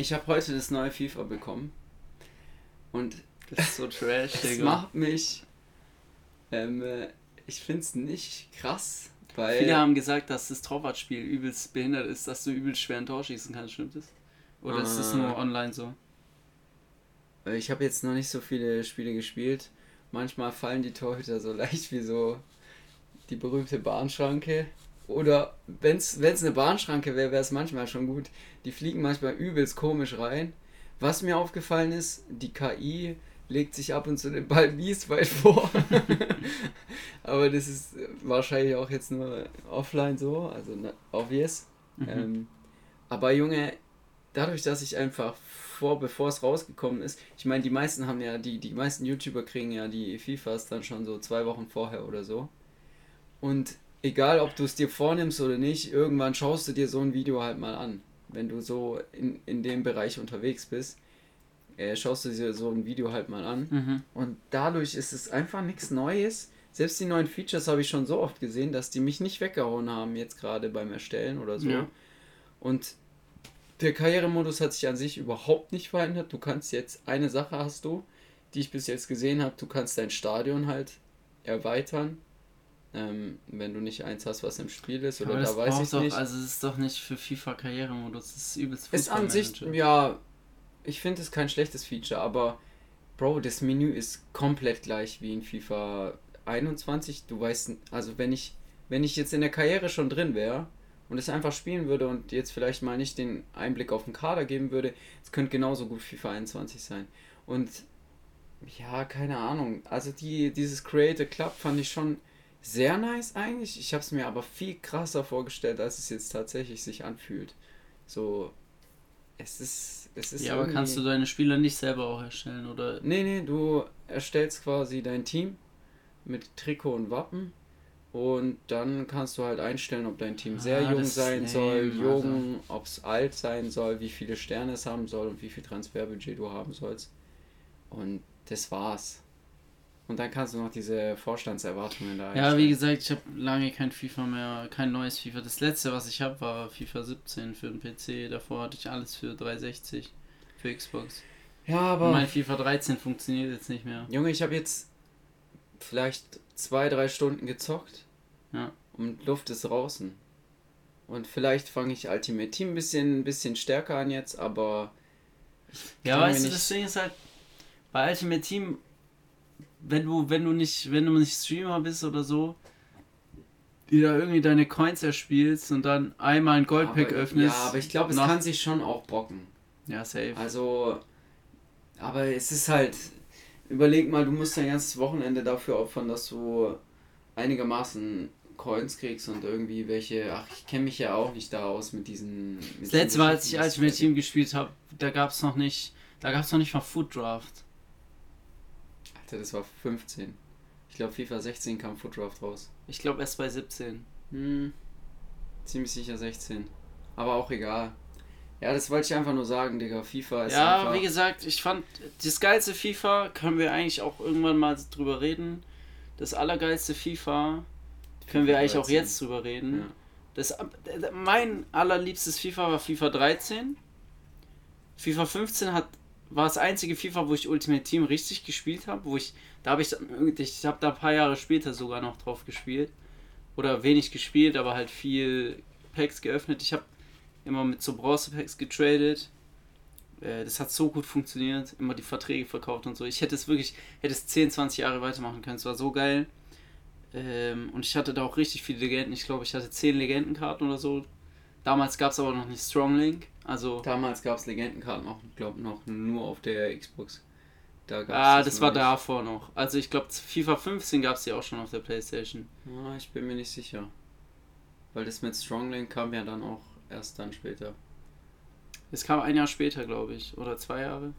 Ich habe heute das neue FIFA bekommen. Und das ist so trash, das macht mich. Ähm, äh, ich finde es nicht krass, weil. Viele haben gesagt, dass das Torwartspiel übelst behindert ist, dass du übelst schwer ein Tor schießen kannst, stimmt das? Oder äh, ist das nur online so? Ich habe jetzt noch nicht so viele Spiele gespielt. Manchmal fallen die Torhüter so leicht wie so die berühmte Bahnschranke. Oder wenn es eine Bahnschranke wäre, wäre es manchmal schon gut. Die fliegen manchmal übelst komisch rein. Was mir aufgefallen ist, die KI legt sich ab und zu den Ball mies weit vor. Aber das ist wahrscheinlich auch jetzt nur offline so, also obvious. Mhm. Ähm, aber Junge, dadurch, dass ich einfach vor, bevor es rausgekommen ist, ich meine, die meisten haben ja, die, die meisten YouTuber kriegen ja die FIFAs dann schon so zwei Wochen vorher oder so. Und egal, ob du es dir vornimmst oder nicht, irgendwann schaust du dir so ein Video halt mal an. Wenn du so in, in dem Bereich unterwegs bist, äh, schaust du dir so ein Video halt mal an. Mhm. Und dadurch ist es einfach nichts Neues. Selbst die neuen Features habe ich schon so oft gesehen, dass die mich nicht weggehauen haben, jetzt gerade beim Erstellen oder so. Ja. Und der Karrieremodus hat sich an sich überhaupt nicht verändert. Du kannst jetzt, eine Sache hast du, die ich bis jetzt gesehen habe, du kannst dein Stadion halt erweitern. Ähm, wenn du nicht eins hast, was im Spiel ist, oder da weiß ich doch, nicht. Also es ist doch nicht für FIFA Karrieremodus, das ist übelst Ist an sich, ja, ich finde es kein schlechtes Feature, aber Bro, das Menü ist komplett gleich wie in FIFA 21. Du weißt, also wenn ich, wenn ich jetzt in der Karriere schon drin wäre, und es einfach spielen würde und jetzt vielleicht mal nicht den Einblick auf den Kader geben würde, es könnte genauso gut FIFA 21 sein. Und ja, keine Ahnung. Also die, dieses Create a Club fand ich schon sehr nice eigentlich. Ich habe es mir aber viel krasser vorgestellt, als es jetzt tatsächlich sich anfühlt. So, es ist, es ist. Ja, aber kannst du deine Spieler nicht selber auch erstellen, oder? Nee, nee, du erstellst quasi dein Team mit Trikot und Wappen und dann kannst du halt einstellen, ob dein Team sehr ah, jung sein soll, jung, also. ob es alt sein soll, wie viele Sterne es haben soll und wie viel Transferbudget du haben sollst. Und das war's. Und dann kannst du noch diese Vorstandserwartungen da Ja, wie gesagt, ich habe lange kein FIFA mehr, kein neues FIFA. Das letzte, was ich habe, war FIFA 17 für den PC. Davor hatte ich alles für 360 für Xbox. Ja, aber. Und mein FIFA 13 funktioniert jetzt nicht mehr. Junge, ich habe jetzt vielleicht zwei, drei Stunden gezockt. Ja. Und Luft ist draußen. Und vielleicht fange ich Ultimate Team ein bisschen, ein bisschen stärker an jetzt, aber. Ja, weißt du, das Ding ist halt, bei Ultimate Team, wenn du, wenn du nicht, wenn du nicht Streamer bist oder so, die da irgendwie deine Coins erspielst und dann einmal ein Goldpack aber, öffnest. Ja, aber ich glaube, es kann sich schon auch bocken. Ja, safe. Also, aber es ist halt, überleg mal, du musst dein ganzes Wochenende dafür opfern, dass du einigermaßen Coins kriegst und irgendwie welche. Ach, ich kenne mich ja auch nicht da aus mit diesen. Mit das letzte Mal, als ich, als ich mit Team gespielt habe, da gab es noch nicht. Da gab es noch nicht mal Food Draft. Das war 15. Ich glaube, FIFA 16 kam Food Draft raus. Ich glaube, erst bei 17. Hm. Ziemlich sicher 16. Aber auch egal. Ja, das wollte ich einfach nur sagen, Digga. FIFA ist Ja, einfach... wie gesagt, ich fand das geilste FIFA, können wir eigentlich auch irgendwann mal drüber reden. Das allergeilste FIFA, können wir eigentlich auch jetzt drüber reden. Ja. Das, mein allerliebstes FIFA war FIFA 13. FIFA 15 hat, war das einzige FIFA, wo ich Ultimate Team richtig gespielt habe, wo ich, da habe ich, ich habe da ein paar Jahre später sogar noch drauf gespielt. Oder wenig gespielt, aber halt viel Packs geöffnet. Ich habe immer mit so Bronzepacks getradet. Äh, das hat so gut funktioniert, immer die Verträge verkauft und so. Ich hätte es wirklich, hätte es 10, 20 Jahre weitermachen können. Es war so geil. Ähm, und ich hatte da auch richtig viele Legenden. Ich glaube, ich hatte 10 Legendenkarten oder so. Damals gab es aber noch nicht Stronglink. Also Damals gab es Legendenkarten auch, glaube noch nur auf der Xbox. Da ah, das, das war nicht. davor noch. Also ich glaube, FIFA 15 gab es ja auch schon auf der Playstation. Ja, ich bin mir nicht sicher. Weil das mit Stronglink kam ja dann auch erst dann später. Es kam ein Jahr später, glaube ich. Oder zwei Jahre.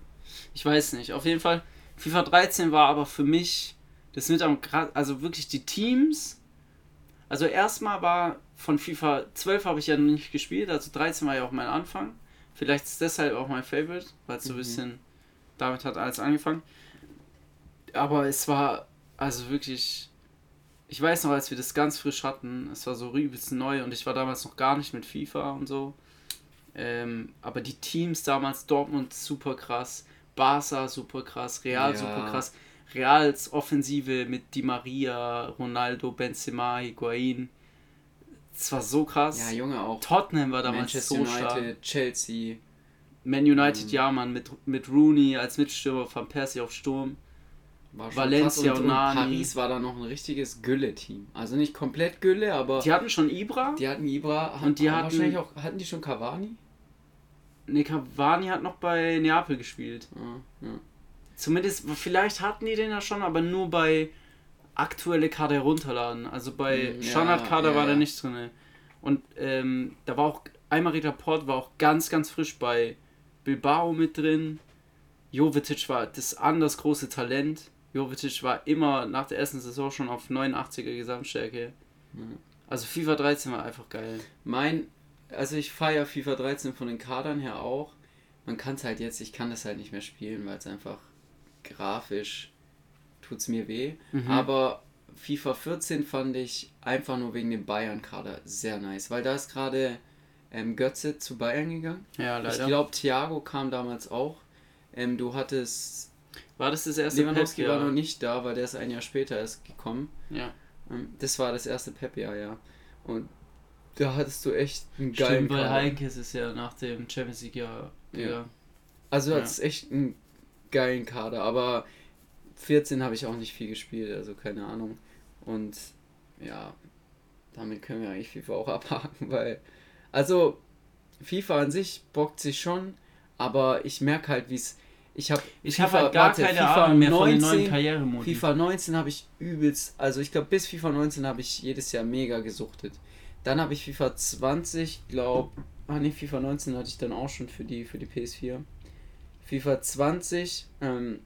Ich weiß nicht. Auf jeden Fall, FIFA 13 war aber für mich das mit am also wirklich die Teams. Also erstmal war von FIFA 12 habe ich ja noch nicht gespielt, also 13 war ja auch mein Anfang. Vielleicht ist deshalb auch mein Favorite, weil es so ein mhm. bisschen damit hat alles angefangen. Aber es war also wirklich ich weiß noch, als wir das ganz frisch hatten, es war so übelst neu und ich war damals noch gar nicht mit FIFA und so. Ähm, aber die Teams damals, Dortmund super krass, Barca super krass, Real ja. super krass. Reals Offensive mit Di Maria, Ronaldo, Benzema, Higuain. Das war so krass. Ja, Junge, auch. Tottenham war damals Manchester so United, stark. Chelsea. Man United, mhm. ja, Mann, mit, mit Rooney als Mitstürmer, Van Persie auf Sturm. Valencia und, und, Nani. Paris war da noch ein richtiges Gülle-Team. Also nicht komplett Gülle, aber. Die hatten schon Ibra. Die hatten Ibra. Und die hatten wahrscheinlich auch. Hatten die schon Cavani? Ne, Cavani hat noch bei Neapel gespielt. Ja, ja. Zumindest, vielleicht hatten die den ja schon, aber nur bei aktuelle Kader herunterladen. Also bei hm, ja, Standardkader ja, war der nicht drin. Und ähm, da war auch, Aymeric Laporte war auch ganz, ganz frisch bei Bilbao mit drin. Jovetic war das anders große Talent. Jovetic war immer nach der ersten Saison schon auf 89er Gesamtstärke. Mhm. Also FIFA 13 war einfach geil. Mein, also ich feiere FIFA 13 von den Kadern her auch. Man kann es halt jetzt, ich kann das halt nicht mehr spielen, weil es einfach grafisch tut es mir weh. Mhm. Aber FIFA 14 fand ich einfach nur wegen dem Bayern-Kader sehr nice, weil da ist gerade ähm, Götze zu Bayern gegangen. Ja, leider. Ich glaube, Thiago kam damals auch. Ähm, du hattest war das das erste Lewandowski Pep, war noch nicht da, weil der ist ein Jahr später erst gekommen. Ja. Ähm, das war das erste Pep-Jahr, ja. Und da hattest du echt einen geilen Stimmt, weil Heinkes ist ja nach dem Champions League Jahr. Ja. Also du ja. hattest echt einen geilen Kader, aber 14 habe ich auch nicht viel gespielt, also keine Ahnung. Und ja, damit können wir eigentlich FIFA auch abhaken, weil also FIFA an sich bockt sich schon, aber ich merke halt, wie es ich habe ich habe halt gar warte, keine FIFA Ahnung mehr 19, von den neuen Karrieremodi. FIFA 19 habe ich übelst, also ich glaube bis FIFA 19 habe ich jedes Jahr mega gesuchtet. Dann habe ich FIFA 20, glaube, ah ne, FIFA 19 hatte ich dann auch schon für die für die PS4. FIFA 20 ähm,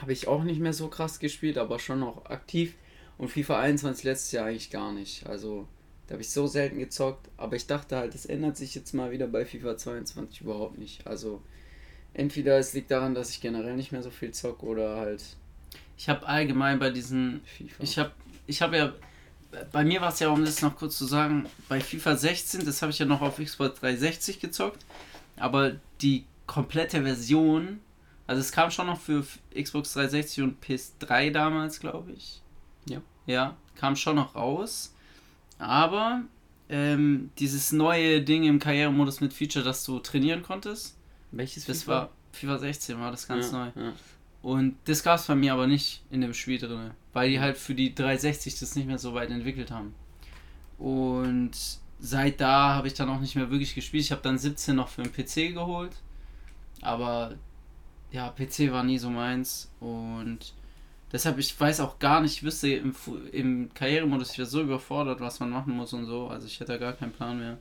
habe ich auch nicht mehr so krass gespielt, aber schon noch aktiv. Und FIFA 21 letztes Jahr eigentlich gar nicht. Also da habe ich so selten gezockt. Aber ich dachte halt, das ändert sich jetzt mal wieder bei FIFA 22 überhaupt nicht. Also entweder es liegt daran, dass ich generell nicht mehr so viel zock oder halt. Ich habe allgemein bei diesen. FIFA. Ich habe ich habe ja. Bei mir war es ja, um das noch kurz zu sagen, bei FIFA 16, das habe ich ja noch auf Xbox 360 gezockt, aber die komplette Version, also es kam schon noch für Xbox 360 und PS3 damals, glaube ich. Ja. Ja, kam schon noch raus. Aber ähm, dieses neue Ding im Karrieremodus mit Feature, dass du trainieren konntest, welches das FIFA? war FIFA 16 war das ganz ja, neu. Ja. Und das gab es bei mir aber nicht in dem Spiel drin, weil die halt für die 360 das nicht mehr so weit entwickelt haben. Und seit da habe ich dann auch nicht mehr wirklich gespielt. Ich habe dann 17 noch für den PC geholt, aber ja, PC war nie so meins und deshalb, ich weiß auch gar nicht, ich wüsste im, im Karrieremodus, ich wäre so überfordert, was man machen muss und so, also ich hätte da gar keinen Plan mehr.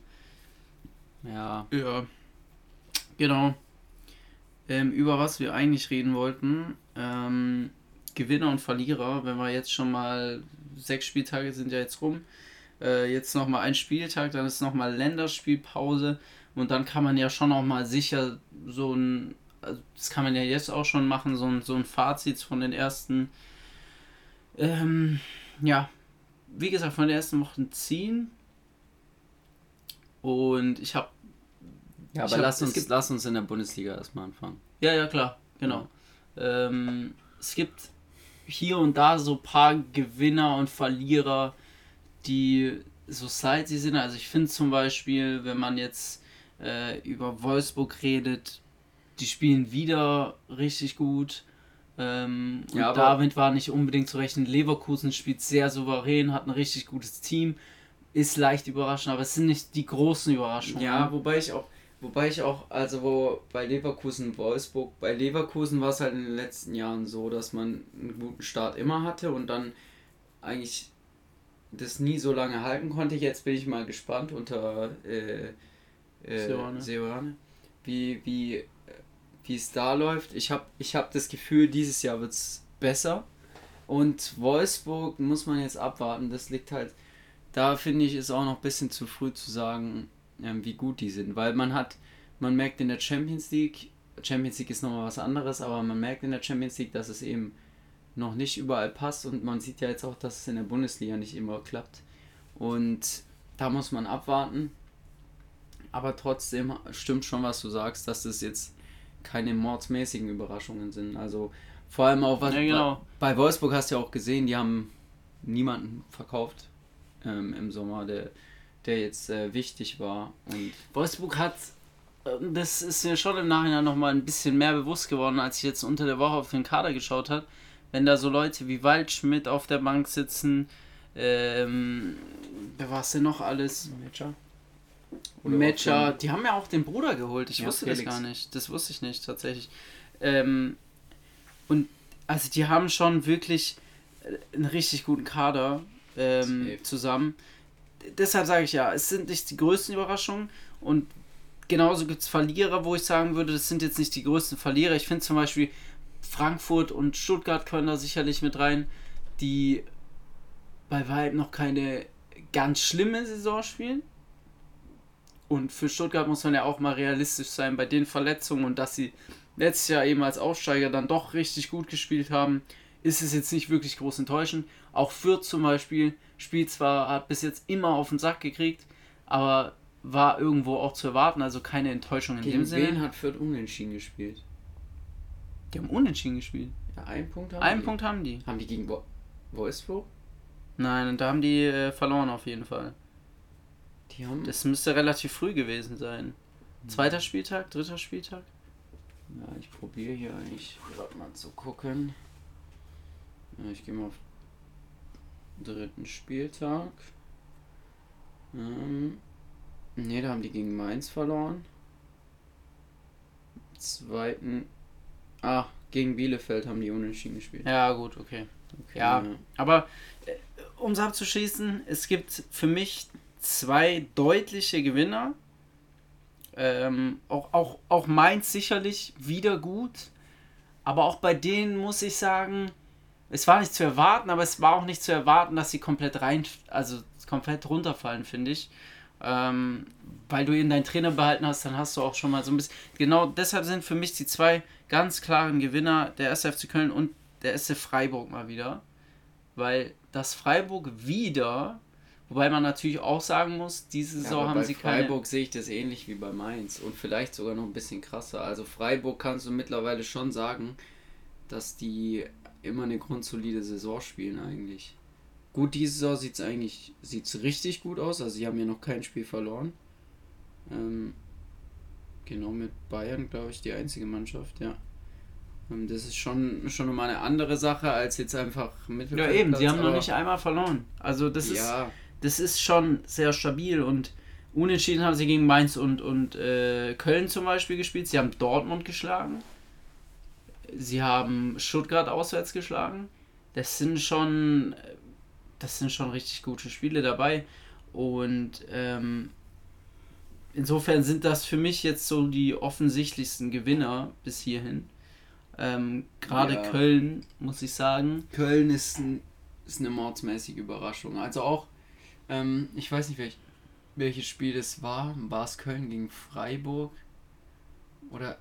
Ja. Ja. Genau. Ähm, über was wir eigentlich reden wollten. Ähm, Gewinner und Verlierer, wenn wir jetzt schon mal sechs Spieltage sind ja jetzt rum. Äh, jetzt nochmal ein Spieltag, dann ist nochmal Länderspielpause und dann kann man ja schon auch mal sicher so ein, also das kann man ja jetzt auch schon machen, so ein, so ein Fazit von den ersten, ähm, ja, wie gesagt, von den ersten Wochen ziehen. Und ich habe ja, aber hab, lass, uns, lass uns in der Bundesliga erstmal anfangen. Ja, ja, klar, genau. Ähm, es gibt hier und da so ein paar Gewinner und Verlierer, die so salty sind. Also ich finde zum Beispiel, wenn man jetzt äh, über Wolfsburg redet, die spielen wieder richtig gut. Ähm, ja, und David war nicht unbedingt zu rechnen. Leverkusen spielt sehr souverän, hat ein richtig gutes Team, ist leicht überraschend, aber es sind nicht die großen Überraschungen. Ja, wobei ich auch, Wobei ich auch, also wo bei Leverkusen Wolfsburg, bei Leverkusen war es halt in den letzten Jahren so, dass man einen guten Start immer hatte und dann eigentlich das nie so lange halten konnte. Jetzt bin ich mal gespannt unter äh, äh, Seoane, wie, wie, wie es da läuft. Ich habe ich hab das Gefühl, dieses Jahr wird es besser. Und Wolfsburg muss man jetzt abwarten. Das liegt halt, da finde ich, ist auch noch ein bisschen zu früh zu sagen, ähm, wie gut die sind. Weil man hat, man merkt in der Champions League, Champions League ist nochmal was anderes, aber man merkt in der Champions League, dass es eben noch nicht überall passt und man sieht ja jetzt auch, dass es in der Bundesliga nicht immer klappt. Und da muss man abwarten. Aber trotzdem stimmt schon, was du sagst, dass das jetzt keine mordsmäßigen Überraschungen sind. Also vor allem auch was. Ja, genau. Bei Wolfsburg hast du ja auch gesehen, die haben niemanden verkauft ähm, im Sommer, der, der jetzt äh, wichtig war. Und Wolfsburg hat, äh, das ist mir schon im Nachhinein nochmal ein bisschen mehr bewusst geworden, als ich jetzt unter der Woche auf den Kader geschaut habe. Wenn da so Leute wie Waldschmidt auf der Bank sitzen, ähm, wer war es denn noch alles? Matcher. Matcher, die haben ja auch den Bruder geholt. Ich ja, wusste Felix. das gar nicht. Das wusste ich nicht tatsächlich. Ähm, und also die haben schon wirklich einen richtig guten Kader ähm, zusammen. Deshalb sage ich ja, es sind nicht die größten Überraschungen und genauso gibt es Verlierer, wo ich sagen würde, das sind jetzt nicht die größten Verlierer. Ich finde zum Beispiel Frankfurt und Stuttgart können da sicherlich mit rein, die bei weitem noch keine ganz schlimme Saison spielen. Und für Stuttgart muss man ja auch mal realistisch sein bei den Verletzungen und dass sie letztes Jahr eben als Aufsteiger dann doch richtig gut gespielt haben ist es jetzt nicht wirklich groß enttäuschend. Auch Fürth zum Beispiel spielt zwar, hat bis jetzt immer auf den Sack gekriegt, aber war irgendwo auch zu erwarten, also keine Enttäuschung in Gegen dem Sinne. Wen hat Fürth unentschieden gespielt? Die haben unentschieden gespielt. Ja, einen Punkt haben einen die. Punkt haben die. Haben die gegen Wo Wolfsburg? Nein, da haben die äh, verloren auf jeden Fall. Das müsste relativ früh gewesen sein. Zweiter Spieltag, dritter Spieltag? Ja, ich probiere hier eigentlich gerade mal zu gucken. Ja, ich gehe mal auf dritten Spieltag. Ähm, ne, da haben die gegen Mainz verloren. Zweiten. Ah, gegen Bielefeld haben die unentschieden gespielt. Ja, gut, okay. okay ja, ja, aber äh, um es abzuschließen, es gibt für mich zwei deutliche Gewinner. Ähm, auch, auch, auch Mainz sicherlich wieder gut. Aber auch bei denen muss ich sagen, es war nicht zu erwarten, aber es war auch nicht zu erwarten, dass sie komplett rein, also komplett runterfallen, finde ich. Ähm, weil du eben deinen Trainer behalten hast, dann hast du auch schon mal so ein bisschen. Genau deshalb sind für mich die zwei ganz klaren Gewinner der SFC Köln und der SC Freiburg mal wieder. Weil das Freiburg wieder, wobei man natürlich auch sagen muss, diese Saison ja, haben sie keine. Bei Freiburg sehe ich das ähnlich wie bei Mainz und vielleicht sogar noch ein bisschen krasser. Also Freiburg kannst du mittlerweile schon sagen, dass die immer eine grundsolide Saison spielen eigentlich. Gut, diese Saison sieht es eigentlich sieht's richtig gut aus. Also sie haben ja noch kein Spiel verloren. Ähm, genau mit Bayern, glaube ich, die einzige Mannschaft, ja. Ähm, das ist schon, schon mal eine andere Sache als jetzt einfach Mittelfeld. Ja, eben, sie haben noch nicht einmal verloren. Also das ja. ist das ist schon sehr stabil und unentschieden haben sie gegen Mainz und, und äh, Köln zum Beispiel gespielt. Sie haben Dortmund geschlagen. Sie haben Stuttgart auswärts geschlagen. Das sind schon, das sind schon richtig gute Spiele dabei. Und ähm, insofern sind das für mich jetzt so die offensichtlichsten Gewinner bis hierhin. Ähm, Gerade ja. Köln, muss ich sagen. Köln ist, ein, ist eine mordsmäßige Überraschung. Also auch, ähm, ich weiß nicht, welch, welches Spiel das war. War es Köln gegen Freiburg? Oder.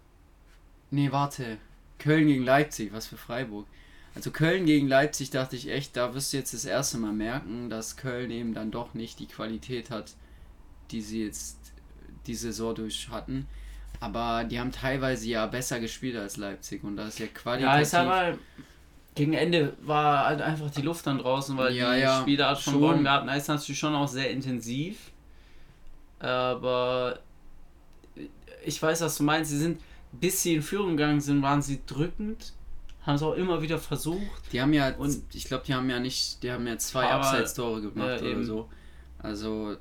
Nee, warte. Köln gegen Leipzig, was für Freiburg. Also Köln gegen Leipzig dachte ich echt, da wirst du jetzt das erste Mal merken, dass Köln eben dann doch nicht die Qualität hat, die sie jetzt die Saison durch hatten. Aber die haben teilweise ja besser gespielt als Leipzig und das ist ja qualitativ. Ja, sag mal, gegen Ende war halt einfach die Luft dann draußen, weil ja, die ja, Spielart von Bonn Garten ist natürlich schon auch sehr intensiv. Aber ich weiß, was du meinst. Sie sind bis sie in Führung gegangen sind, waren sie drückend, haben es auch immer wieder versucht. Die haben ja, und ich glaube, die haben ja nicht, die haben ja zwei Abseits-Tore gemacht ja, oder so. Also,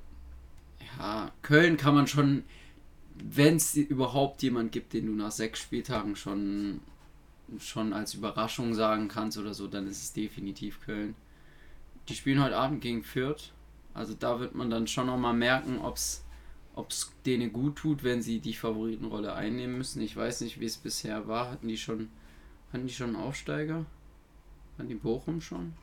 ja, Köln kann man schon, wenn es überhaupt jemand gibt, den du nach sechs Spieltagen schon, schon als Überraschung sagen kannst oder so, dann ist es definitiv Köln. Die spielen heute Abend gegen Fürth. Also da wird man dann schon nochmal merken, ob es denen gut tut, wenn sie die Favoritenrolle einnehmen müssen. Ich weiß nicht, wie es bisher war. Hatten die schon, hatten die schon einen Aufsteiger? Hatten die Bochum schon?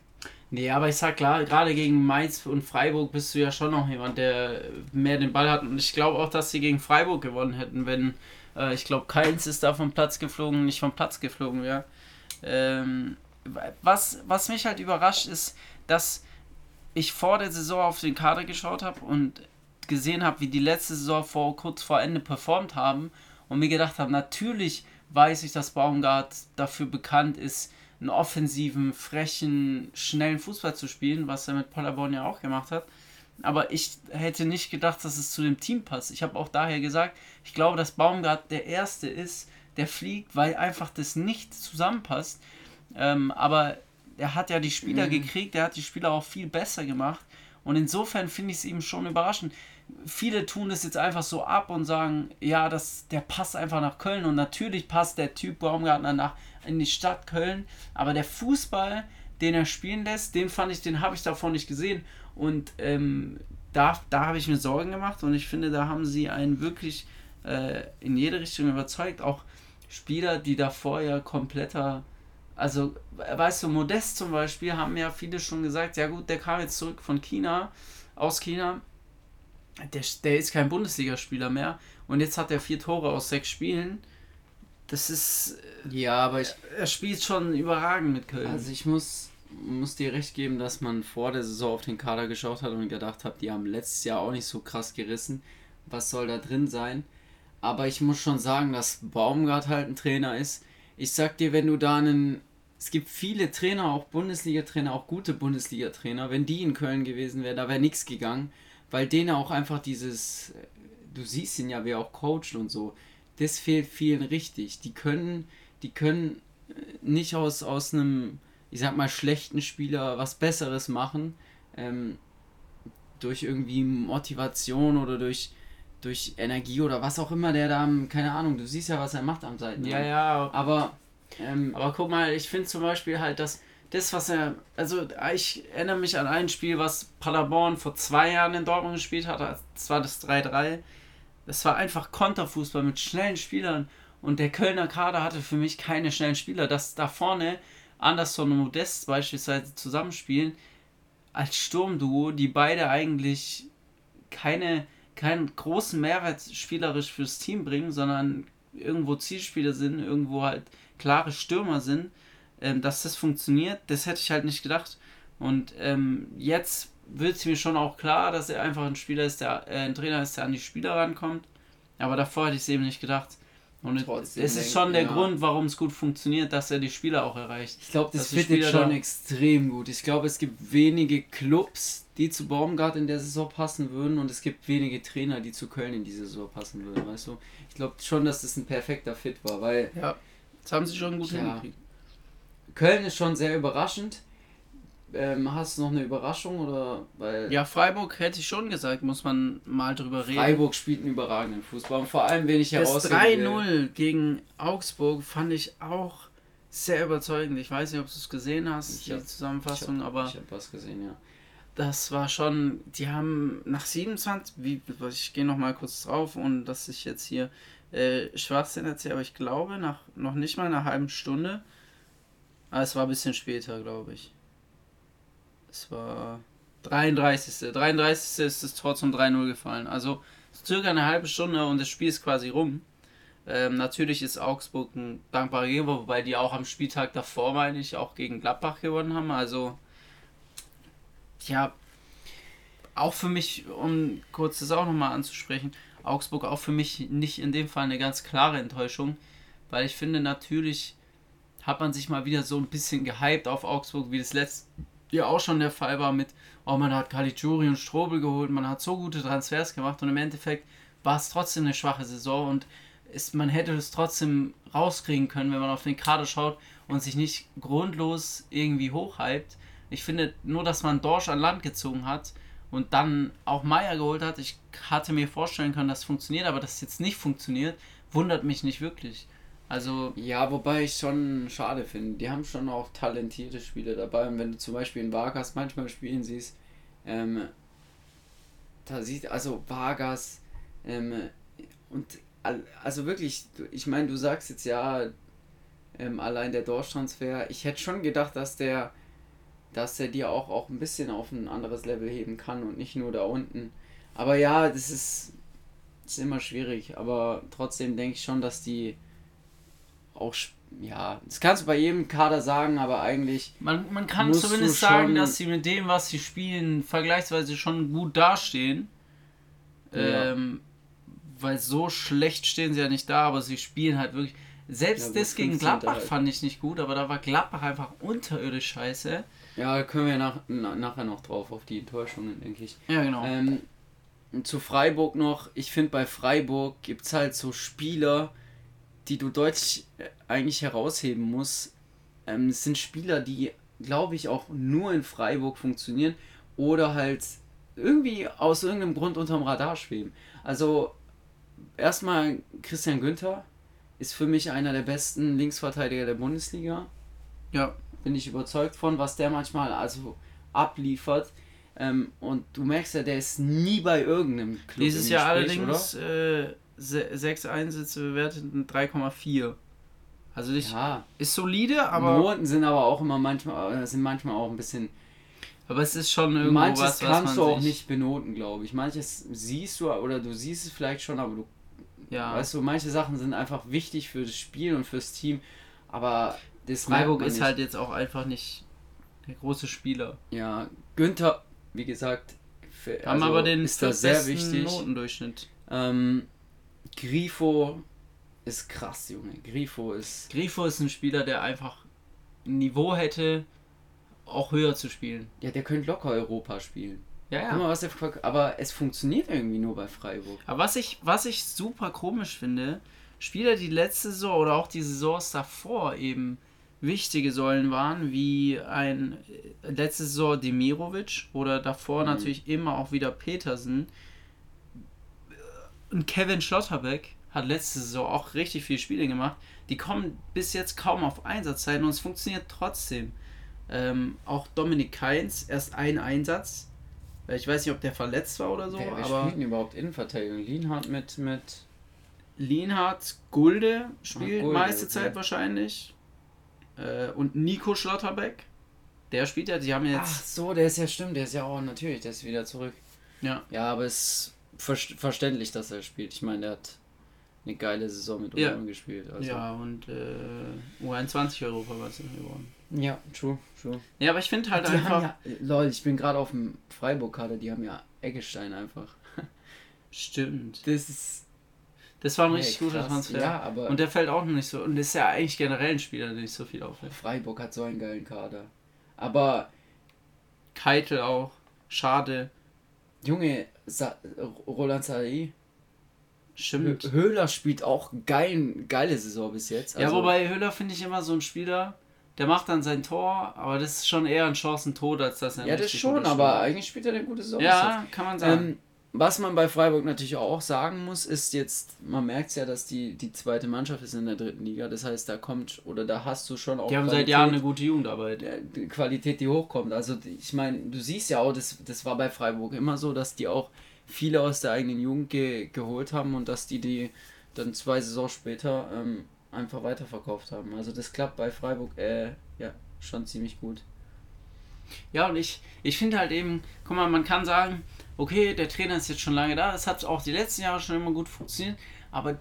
Nee, aber ich sag klar, gerade gegen Mainz und Freiburg bist du ja schon noch jemand, der mehr den Ball hat. Und ich glaube auch, dass sie gegen Freiburg gewonnen hätten, wenn, äh, ich glaube, Keins ist da vom Platz geflogen, nicht vom Platz geflogen wäre. Ähm, was, was mich halt überrascht ist, dass ich vor der Saison auf den Kader geschaut habe und gesehen habe, wie die letzte Saison vor, kurz vor Ende performt haben und mir gedacht habe, natürlich weiß ich, dass Baumgart dafür bekannt ist, einen offensiven, frechen, schnellen Fußball zu spielen, was er mit Paderborn ja auch gemacht hat. Aber ich hätte nicht gedacht, dass es zu dem Team passt. Ich habe auch daher gesagt, ich glaube, dass Baumgart der Erste ist, der fliegt, weil einfach das nicht zusammenpasst. Ähm, aber er hat ja die Spieler mhm. gekriegt, er hat die Spieler auch viel besser gemacht. Und insofern finde ich es eben schon überraschend. Viele tun das jetzt einfach so ab und sagen, ja, das, der passt einfach nach Köln. Und natürlich passt der Typ Baumgartner nach, in die Stadt Köln. Aber der Fußball, den er spielen lässt, den fand ich, den habe ich davon nicht gesehen. Und ähm, da, da habe ich mir Sorgen gemacht und ich finde, da haben sie einen wirklich äh, in jede Richtung überzeugt. Auch Spieler, die davor ja kompletter, also weißt du, Modest zum Beispiel, haben ja viele schon gesagt, ja gut, der kam jetzt zurück von China, aus China, der, der ist kein Bundesligaspieler mehr und jetzt hat er vier Tore aus sechs Spielen. Das ist. Ja, aber ich. Er spielt schon überragend mit Köln. Also ich muss muss dir recht geben, dass man vor der Saison auf den Kader geschaut hat und gedacht hat, die haben letztes Jahr auch nicht so krass gerissen. Was soll da drin sein? Aber ich muss schon sagen, dass Baumgart halt ein Trainer ist. Ich sag dir, wenn du da einen. Es gibt viele Trainer, auch Bundesliga-Trainer, auch gute Bundesliga-Trainer. Wenn die in Köln gewesen wären, da wäre nichts gegangen. Weil denen auch einfach dieses. Du siehst ihn ja, wer auch coacht und so. Das fehlt vielen richtig. Die können, die können nicht aus, aus einem ich sag mal, schlechten Spieler was Besseres machen. Ähm, durch irgendwie Motivation oder durch, durch Energie oder was auch immer der da, keine Ahnung, du siehst ja, was er macht am Seiten. Ja, ja. Aber, ähm, aber guck mal, ich finde zum Beispiel halt, dass das, was er, also ich erinnere mich an ein Spiel, was Paderborn vor zwei Jahren in Dortmund gespielt hat, das war das 3-3. Das war einfach Konterfußball mit schnellen Spielern und der Kölner Kader hatte für mich keine schnellen Spieler. Das da vorne Anderson und Modest beispielsweise zusammenspielen, als Sturmduo, die beide eigentlich keine, keinen großen Mehrwert spielerisch fürs Team bringen, sondern irgendwo Zielspieler sind, irgendwo halt klare Stürmer sind, ähm, dass das funktioniert, das hätte ich halt nicht gedacht. Und ähm, jetzt wird es mir schon auch klar, dass er einfach ein Spieler ist, der äh, ein Trainer ist, der an die Spieler rankommt. Aber davor hätte ich es eben nicht gedacht. Und Trotzdem es ist schon der ja. Grund, warum es gut funktioniert, dass er die Spieler auch erreicht. Ich glaube, das fittet schon extrem gut. Ich glaube, es gibt wenige Clubs, die zu Baumgart in der Saison passen würden und es gibt wenige Trainer, die zu Köln in diese Saison passen würden, weißt du? Ich glaube schon, dass das ein perfekter Fit war, weil... Ja, das haben sie schon gut ja, hingekriegt. Köln ist schon sehr überraschend. Ähm, hast du noch eine Überraschung oder weil Ja, Freiburg hätte ich schon gesagt, muss man mal drüber reden. Freiburg spielt einen überragenden Fußball und vor allem, wenn ich herausheben Das 3-0 gegen Augsburg fand ich auch sehr überzeugend. Ich weiß nicht, ob du es gesehen hast, ich die hab, Zusammenfassung, ich hab, aber ich habe was gesehen, ja. Das war schon, die haben nach 27, wie, ich gehe noch mal kurz drauf und dass ich jetzt hier äh, Schwachsinn erzähle, aber ich glaube, nach noch nicht mal einer halben Stunde, aber ah, es war ein bisschen später, glaube ich es war 33. 33. ist das Tor zum 3-0 gefallen. Also circa eine halbe Stunde und das Spiel ist quasi rum. Ähm, natürlich ist Augsburg ein dankbarer Geber, wobei die auch am Spieltag davor, meine ich, auch gegen Gladbach gewonnen haben. Also, ja, auch für mich, um kurz das auch nochmal anzusprechen, Augsburg auch für mich nicht in dem Fall eine ganz klare Enttäuschung, weil ich finde, natürlich hat man sich mal wieder so ein bisschen gehypt auf Augsburg, wie das letzte ja auch schon der Fall war mit, oh, man hat Caligiuri und Strobel geholt, man hat so gute Transfers gemacht und im Endeffekt war es trotzdem eine schwache Saison und ist, man hätte es trotzdem rauskriegen können, wenn man auf den Kader schaut und sich nicht grundlos irgendwie hochhypt. Ich finde nur, dass man Dorsch an Land gezogen hat und dann auch Meier geholt hat. Ich hatte mir vorstellen können, dass es funktioniert, aber dass es jetzt nicht funktioniert, wundert mich nicht wirklich. Also. Ja, wobei ich schon schade finde. Die haben schon auch talentierte Spieler dabei. Und wenn du zum Beispiel in Vargas manchmal spielen siehst, ähm, da sieht also Vargas ähm, und also wirklich, ich meine, du sagst jetzt ja, ähm, allein der Dorftransfer, ich hätte schon gedacht, dass der, dass der dir auch, auch ein bisschen auf ein anderes Level heben kann und nicht nur da unten. Aber ja, das ist, das ist immer schwierig. Aber trotzdem denke ich schon, dass die auch, ja, das kannst du bei jedem Kader sagen, aber eigentlich. Man, man kann zumindest sagen, dass sie mit dem, was sie spielen, vergleichsweise schon gut dastehen. Ja. Ähm, weil so schlecht stehen sie ja nicht da, aber sie spielen halt wirklich. Selbst ja, das gegen Gladbach halt. fand ich nicht gut, aber da war Gladbach einfach unterirdisch scheiße. Ja, da können wir nach, na, nachher noch drauf, auf die Enttäuschungen, denke ich. Ja, genau. Ähm, zu Freiburg noch, ich finde bei Freiburg gibt es halt so Spieler, die du deutlich äh, eigentlich herausheben musst. Ähm, sind Spieler, die, glaube ich, auch nur in Freiburg funktionieren oder halt irgendwie aus irgendeinem Grund unterm Radar schweben. Also erstmal Christian Günther ist für mich einer der besten Linksverteidiger der Bundesliga. Ja. Bin ich überzeugt von, was der manchmal also abliefert. Ähm, und du merkst ja, der ist nie bei irgendeinem Club. Dieses Jahr allerdings äh, sechs Einsätze bewertet 3,4. Also ich, ja. ist solide, aber. Noten sind aber auch immer manchmal, äh, sind manchmal auch ein bisschen. Aber es ist schon irgendwo Manches was, kannst was du auch nicht benoten, glaube ich. Manches siehst du oder du siehst es vielleicht schon, aber du. Ja. Weißt du, manche Sachen sind einfach wichtig für das Spiel und fürs Team, aber das Freiburg ist halt jetzt auch einfach nicht der große Spieler. Ja, Günther wie gesagt, für, haben also aber den ist das sehr wichtig. Notendurchschnitt. Ähm, Grifo ist krass, Junge. Grifo ist. Grifo ist ein Spieler, der einfach ein Niveau hätte, auch höher zu spielen. Ja, der könnte locker Europa spielen. Ja, ja. Mal, was der, aber es funktioniert irgendwie nur bei Freiburg. Aber was ich, was ich super komisch finde, Spieler, die letzte Saison oder auch die Saisons davor eben wichtige Säulen waren, wie ein äh, letzte Saison Demirovic oder davor mhm. natürlich immer auch wieder Petersen. Und Kevin Schlotterbeck hat letzte Saison auch richtig viele Spiele gemacht. Die kommen bis jetzt kaum auf Einsatzzeiten und es funktioniert trotzdem. Ähm, auch Dominik Keins, erst ein Einsatz. Ich weiß nicht, ob der verletzt war oder so. Wer, wer aber spielt denn überhaupt Innenverteidigung? Lienhardt mit. mit Lienhardt, Gulde spielt Ach, Gulde, meiste. Zeit wahrscheinlich. Äh, und Nico Schlotterbeck, der spielt ja, die haben jetzt. Ach so, der ist ja stimmt, der ist ja auch natürlich, der ist wieder zurück. Ja. Ja, aber es ist verständlich, dass er spielt. Ich meine, der hat eine geile Saison mit ja. gespielt. Also. Ja, und äh, U21 Europa war es geworden. Ja, true, true. Ja, aber ich finde halt die einfach. Ja, Leute, ich bin gerade auf dem Freiburg-Kader, die haben ja Eggestein einfach. Stimmt. Das ist das war ein richtig hey, guter Transfer. Ja, aber und der fällt auch noch nicht so. Und ist ja eigentlich generell ein Spieler, der nicht so viel auffällt. Freiburg hat so einen geilen Kader. Aber. Keitel auch. Schade. Junge, Sa Roland Saleh. Stimmt. Höhler spielt auch geil, geile Saison bis jetzt. Also ja, wobei Höhler finde ich immer so ein Spieler, der macht dann sein Tor, aber das ist schon eher ein Chancentod, als dass er Ja, das schon, aber eigentlich spielt er eine gute Saison. Ja, kann man sagen. Ähm, was man bei Freiburg natürlich auch sagen muss, ist jetzt, man merkt ja, dass die, die zweite Mannschaft ist in der dritten Liga. Das heißt, da kommt oder da hast du schon auch. Die haben Qualität, seit Jahren eine gute Jugendarbeit. Qualität, die hochkommt. Also ich meine, du siehst ja auch, das, das war bei Freiburg immer so, dass die auch viele aus der eigenen Jugend ge, geholt haben und dass die die dann zwei Saisons später ähm, einfach weiterverkauft haben. Also das klappt bei Freiburg äh, ja schon ziemlich gut. Ja, und ich, ich finde halt eben, guck mal, man kann sagen, okay, der Trainer ist jetzt schon lange da, das hat auch die letzten Jahre schon immer gut funktioniert, aber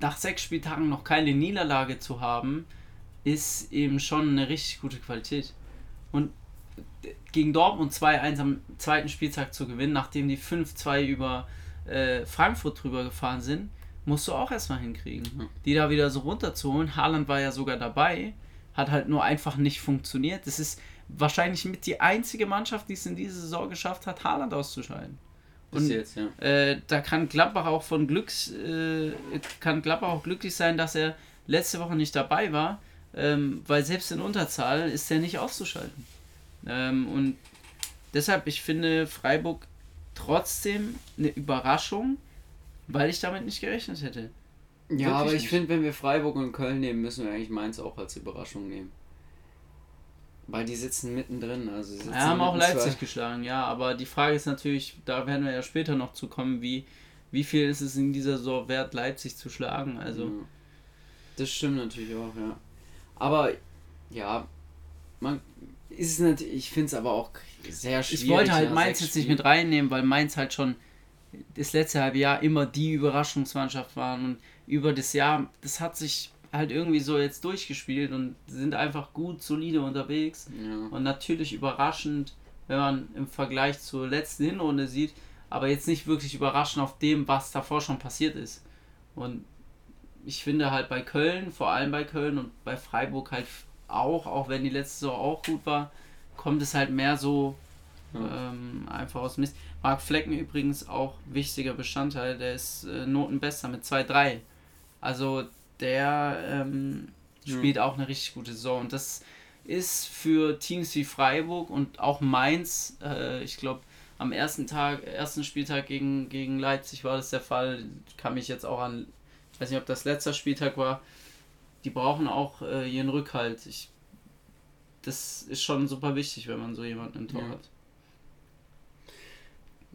nach sechs Spieltagen noch keine Niederlage zu haben, ist eben schon eine richtig gute Qualität. Und gegen Dortmund 2-1 am zweiten Spieltag zu gewinnen, nachdem die 5-2 über äh, Frankfurt drüber gefahren sind, musst du auch erstmal hinkriegen. Ja. Die da wieder so runterzuholen. Haaland war ja sogar dabei, hat halt nur einfach nicht funktioniert. Das ist, wahrscheinlich mit die einzige Mannschaft, die es in dieser Saison geschafft hat, Haaland auszuscheiden. Und jetzt, ja. äh, da kann Gladbach auch von Glücks, äh, kann Gladbach auch glücklich sein, dass er letzte Woche nicht dabei war, ähm, weil selbst in Unterzahl ist er nicht auszuschalten. Ähm, und deshalb, ich finde Freiburg trotzdem eine Überraschung, weil ich damit nicht gerechnet hätte. Ja, Wirklich aber ich finde, wenn wir Freiburg und Köln nehmen, müssen wir eigentlich Mainz auch als Überraschung nehmen. Weil die sitzen mittendrin. Also sitzen ja, haben auch Leipzig zwei. geschlagen, ja. Aber die Frage ist natürlich, da werden wir ja später noch zu kommen, wie, wie viel ist es in dieser Saison wert, Leipzig zu schlagen. Also. Ja. Das stimmt natürlich auch, ja. Aber ja, man ist es natürlich, ich finde es aber auch sehr schwierig. Ich wollte halt Mainz jetzt nicht mit reinnehmen, weil Mainz halt schon das letzte halbe Jahr immer die Überraschungsmannschaft waren und über das Jahr, das hat sich halt irgendwie so jetzt durchgespielt und sind einfach gut, solide unterwegs. Ja. Und natürlich überraschend, wenn man im Vergleich zur letzten Hinrunde sieht, aber jetzt nicht wirklich überraschen auf dem, was davor schon passiert ist. Und ich finde halt bei Köln, vor allem bei Köln und bei Freiburg halt auch, auch wenn die letzte Saison auch gut war, kommt es halt mehr so ja. ähm, einfach aus Mist. Marc Flecken übrigens auch wichtiger Bestandteil, der ist äh, Notenbester mit 2-3. Also der ähm, spielt ja. auch eine richtig gute Saison und das ist für Teams wie Freiburg und auch Mainz, äh, ich glaube, am ersten Tag, ersten Spieltag gegen, gegen Leipzig war das der Fall. Kann mich jetzt auch an, ich weiß nicht, ob das letzter Spieltag war. Die brauchen auch äh, ihren Rückhalt. Ich, das ist schon super wichtig, wenn man so jemanden im Tor ja. hat.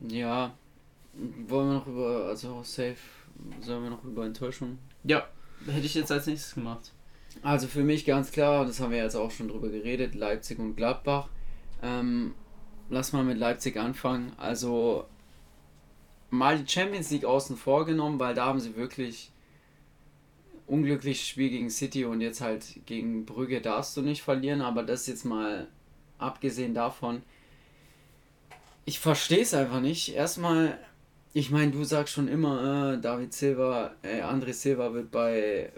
Ja, wollen wir noch über, also safe, sollen wir noch über Enttäuschung? Ja, hätte ich jetzt als nächstes gemacht. Also für mich ganz klar, das haben wir jetzt auch schon drüber geredet, Leipzig und Gladbach. Ähm, lass mal mit Leipzig anfangen. Also mal die Champions League außen vor genommen, weil da haben sie wirklich unglückliches Spiel gegen City und jetzt halt gegen Brügge darfst du nicht verlieren, aber das jetzt mal abgesehen davon, ich verstehe es einfach nicht. Erstmal, ich meine, du sagst schon immer, äh, David Silva, äh, André Silva wird bei,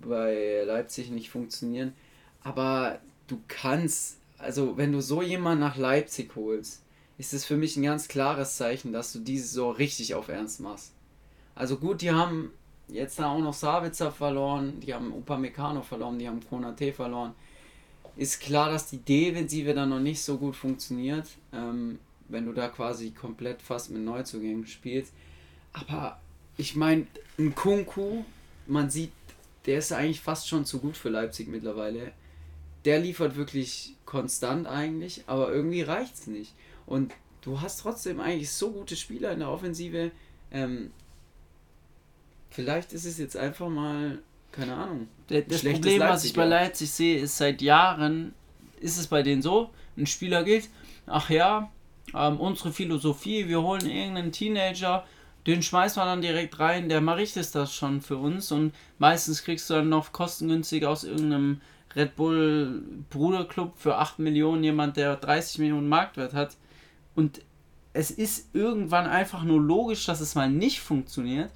bei Leipzig nicht funktionieren. Aber du kannst, also wenn du so jemanden nach Leipzig holst, ist es für mich ein ganz klares Zeichen, dass du diese so richtig auf Ernst machst. Also gut, die haben jetzt da auch noch Sabitzer verloren, die haben Upamecano verloren, die haben Konate verloren. Ist klar, dass die Defensive dann noch nicht so gut funktioniert, ähm, wenn du da quasi komplett fast mit Neuzugängen spielst. Aber ich meine, ein Kunku, man sieht der ist eigentlich fast schon zu gut für Leipzig mittlerweile. Der liefert wirklich konstant eigentlich, aber irgendwie reicht es nicht. Und du hast trotzdem eigentlich so gute Spieler in der Offensive. Ähm, vielleicht ist es jetzt einfach mal, keine Ahnung. Das Problem, Leipzig, was ich bei Leipzig sehe, ist seit Jahren, ist es bei denen so, ein Spieler geht, ach ja, ähm, unsere Philosophie, wir holen irgendeinen Teenager, den schmeißt man dann direkt rein, der macht es das schon für uns und meistens kriegst du dann noch kostengünstig aus irgendeinem Red Bull Bruderclub für 8 Millionen jemand, der 30 Millionen Marktwert hat. Und es ist irgendwann einfach nur logisch, dass es mal nicht funktioniert.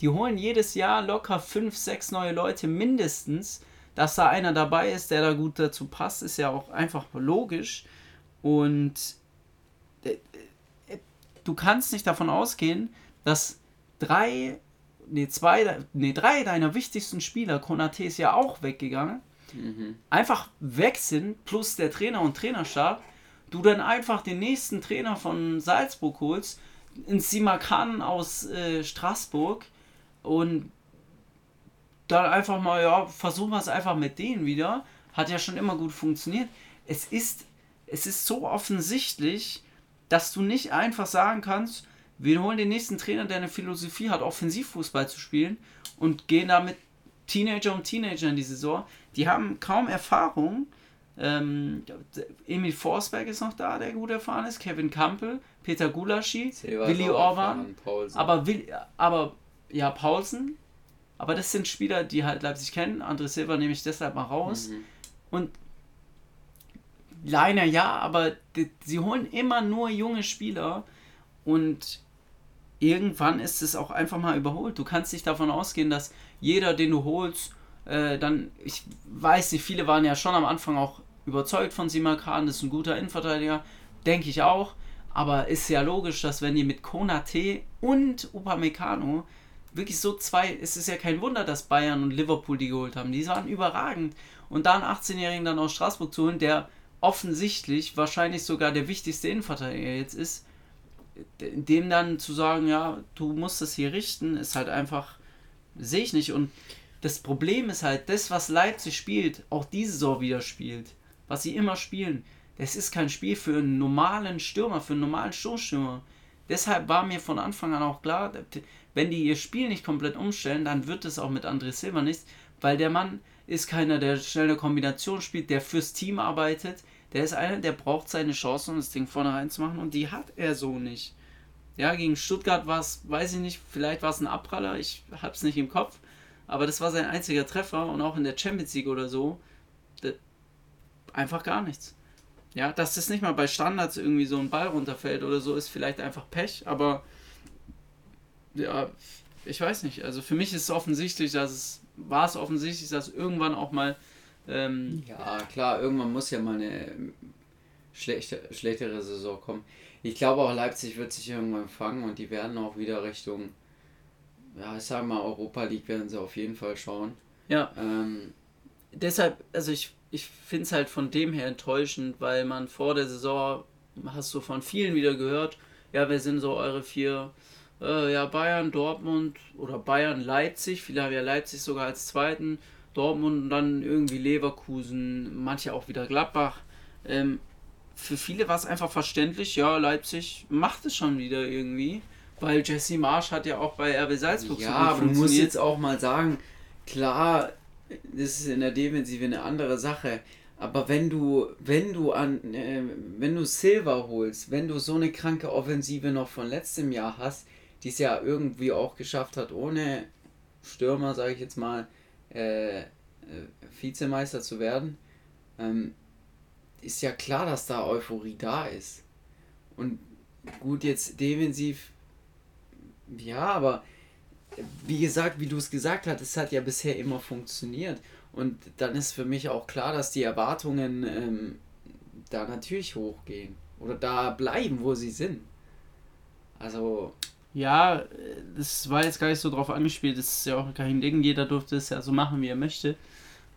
Die holen jedes Jahr locker 5, 6 neue Leute mindestens. Dass da einer dabei ist, der da gut dazu passt, ist ja auch einfach logisch. Und du kannst nicht davon ausgehen, dass drei, nee, zwei, nee, drei deiner wichtigsten Spieler, Konate ist ja auch weggegangen, mhm. einfach weg sind, plus der Trainer und Trainerstab, du dann einfach den nächsten Trainer von Salzburg holst, in Simakan aus äh, Straßburg und dann einfach mal, ja, versuchen wir es einfach mit denen wieder. Hat ja schon immer gut funktioniert. Es ist, es ist so offensichtlich, dass du nicht einfach sagen kannst, wir holen den nächsten Trainer, der eine Philosophie hat, Offensivfußball zu spielen und gehen damit Teenager um Teenager in die Saison. Die haben kaum Erfahrung. Ähm, Emil Forsberg ist noch da, der gut erfahren ist. Kevin Kampel, Peter Gulaschi, Willi Orban. Aber, Will, aber ja, Paulsen. Aber das sind Spieler, die halt Leipzig kennen. André Silva nehme ich deshalb mal raus. Mhm. Und Leiner ja, aber die, sie holen immer nur junge Spieler. Und irgendwann ist es auch einfach mal überholt. Du kannst nicht davon ausgehen, dass jeder, den du holst, äh, dann, ich weiß nicht, viele waren ja schon am Anfang auch überzeugt von Simakan, das ist ein guter Innenverteidiger, denke ich auch. Aber ist ja logisch, dass wenn die mit Konate und Upamecano wirklich so zwei, es ist ja kein Wunder, dass Bayern und Liverpool die geholt haben. Die waren überragend. Und da einen 18-Jährigen dann aus Straßburg zu holen, der offensichtlich wahrscheinlich sogar der wichtigste Innenverteidiger jetzt ist, dem dann zu sagen, ja, du musst das hier richten, ist halt einfach, sehe ich nicht. Und das Problem ist halt, das, was Leipzig spielt, auch diese Saison wieder spielt, was sie immer spielen, das ist kein Spiel für einen normalen Stürmer, für einen normalen Stoßstürmer. Deshalb war mir von Anfang an auch klar, wenn die ihr Spiel nicht komplett umstellen, dann wird es auch mit André Silva nichts, weil der Mann ist keiner, der schnell eine Kombination spielt, der fürs Team arbeitet, der ist einer, der braucht seine Chance, um das Ding vorne reinzumachen und die hat er so nicht. Ja, gegen Stuttgart war es, weiß ich nicht, vielleicht war es ein Abpraller, ich hab's nicht im Kopf, aber das war sein einziger Treffer und auch in der Champions League oder so, einfach gar nichts. Ja, dass das nicht mal bei Standards irgendwie so ein Ball runterfällt oder so, ist vielleicht einfach Pech, aber ja, ich weiß nicht. Also für mich ist es offensichtlich, dass es war es offensichtlich, dass irgendwann auch mal ähm, ja klar, irgendwann muss ja mal eine schlechte, schlechtere Saison kommen. Ich glaube auch Leipzig wird sich irgendwann fangen und die werden auch wieder Richtung, ja ich sag mal Europa League werden sie auf jeden Fall schauen. Ja. Ähm, Deshalb, also ich, ich finde es halt von dem her enttäuschend, weil man vor der Saison, hast du von vielen wieder gehört, ja, wer sind so eure vier äh, ja, Bayern, Dortmund oder Bayern, Leipzig. Viele haben ja Leipzig sogar als zweiten. Dortmund und dann irgendwie Leverkusen, manche auch wieder Gladbach. Ähm, für viele war es einfach verständlich, ja, Leipzig macht es schon wieder irgendwie. Weil Jesse Marsch hat ja auch bei RB Salzburg Ja, aber du musst jetzt auch mal sagen, klar, das ist in der Defensive eine andere Sache. Aber wenn du, wenn du an, äh, wenn du Silver holst, wenn du so eine kranke Offensive noch von letztem Jahr hast, die es ja irgendwie auch geschafft hat, ohne Stürmer, sage ich jetzt mal, äh, äh, Vizemeister zu werden, ähm, ist ja klar, dass da Euphorie da ist. Und gut, jetzt defensiv, ja, aber wie gesagt, wie du es gesagt hast, es hat ja bisher immer funktioniert. Und dann ist für mich auch klar, dass die Erwartungen ähm, da natürlich hochgehen. Oder da bleiben, wo sie sind. Also. Ja, das war jetzt gar nicht so drauf angespielt. Das ist ja auch kein Ding. Jeder durfte es ja so machen, wie er möchte.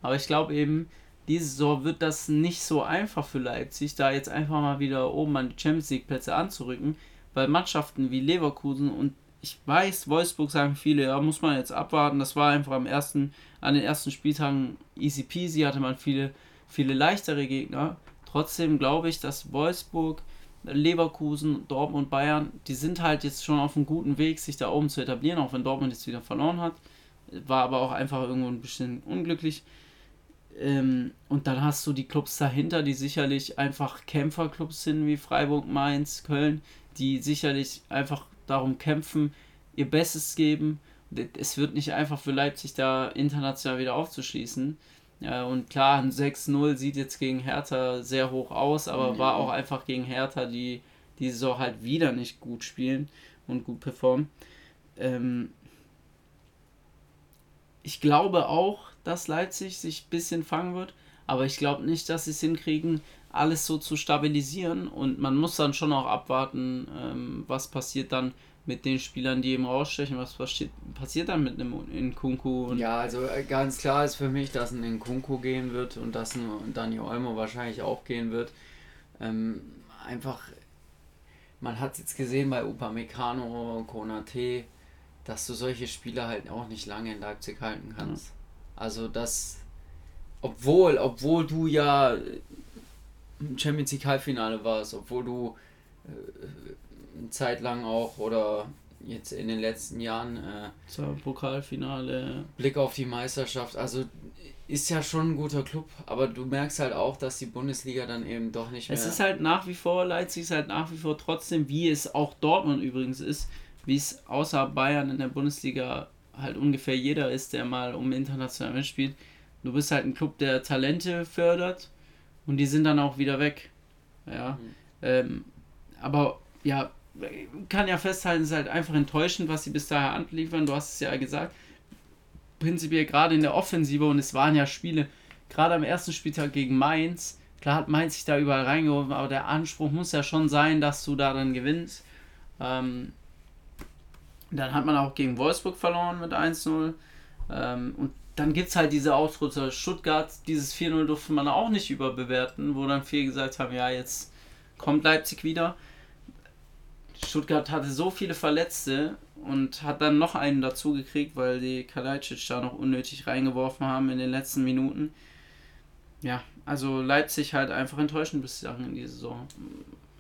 Aber ich glaube eben, diese Saison wird das nicht so einfach für Leipzig, da jetzt einfach mal wieder oben an die Champions League Plätze anzurücken. Weil Mannschaften wie Leverkusen und ich weiß, Wolfsburg sagen viele, ja, muss man jetzt abwarten. Das war einfach am ersten, an den ersten Spieltagen easy peasy, hatte man viele, viele leichtere Gegner. Trotzdem glaube ich, dass Wolfsburg, Leverkusen, Dortmund, Bayern, die sind halt jetzt schon auf einem guten Weg, sich da oben zu etablieren, auch wenn Dortmund jetzt wieder verloren hat. War aber auch einfach irgendwo ein bisschen unglücklich. Ähm, und dann hast du die Clubs dahinter, die sicherlich einfach Kämpferclubs sind, wie Freiburg, Mainz, Köln, die sicherlich einfach darum kämpfen, ihr Bestes geben. Es wird nicht einfach für Leipzig da international wieder aufzuschließen. Ja, und klar, ein 6-0 sieht jetzt gegen Hertha sehr hoch aus, aber mhm. war auch einfach gegen Hertha, die die Saison halt wieder nicht gut spielen und gut performen. Ähm ich glaube auch, dass Leipzig sich ein bisschen fangen wird, aber ich glaube nicht, dass sie es hinkriegen, alles so zu stabilisieren und man muss dann schon auch abwarten, ähm, was passiert dann mit den Spielern, die eben rausstechen, was passiert, passiert dann mit einem Nkunku? ja, also äh, ganz klar ist für mich, dass ein Nkunku gehen wird und dass ein Dani Olmo wahrscheinlich auch gehen wird. Ähm, einfach, man hat es jetzt gesehen bei Upamecano, Konate, dass du solche Spieler halt auch nicht lange in Leipzig halten kannst. Mhm. Also das, obwohl, obwohl du ja Champions League Halbfinale warst, obwohl du äh, eine Zeit lang auch oder jetzt in den letzten Jahren äh, zur Pokalfinale Blick auf die Meisterschaft, also ist ja schon ein guter Club, aber du merkst halt auch, dass die Bundesliga dann eben doch nicht mehr. Es ist halt nach wie vor, Leipzig ist halt nach wie vor trotzdem, wie es auch Dortmund übrigens ist, wie es außer Bayern in der Bundesliga halt ungefähr jeder ist, der mal um international mitspielt. Du bist halt ein Club, der Talente fördert und die sind dann auch wieder weg. Ja. Mhm. Ähm, aber ja, kann ja festhalten, es ist halt einfach enttäuschend, was sie bis daher anliefern. Du hast es ja gesagt. Prinzipiell gerade in der Offensive und es waren ja Spiele, gerade am ersten Spieltag gegen Mainz. Klar hat Mainz sich da überall reingeworfen, aber der Anspruch muss ja schon sein, dass du da dann gewinnst. Ähm, dann hat man auch gegen Wolfsburg verloren mit 1-0. Ähm, und dann gibt es halt diese Ausrutscher. Stuttgart, dieses 4-0 durfte man auch nicht überbewerten, wo dann viele gesagt haben, ja, jetzt kommt Leipzig wieder. Stuttgart hatte so viele Verletzte und hat dann noch einen dazu gekriegt, weil die Kalajdzic da noch unnötig reingeworfen haben in den letzten Minuten. Ja, also Leipzig halt einfach enttäuschend bislang in dieser Saison.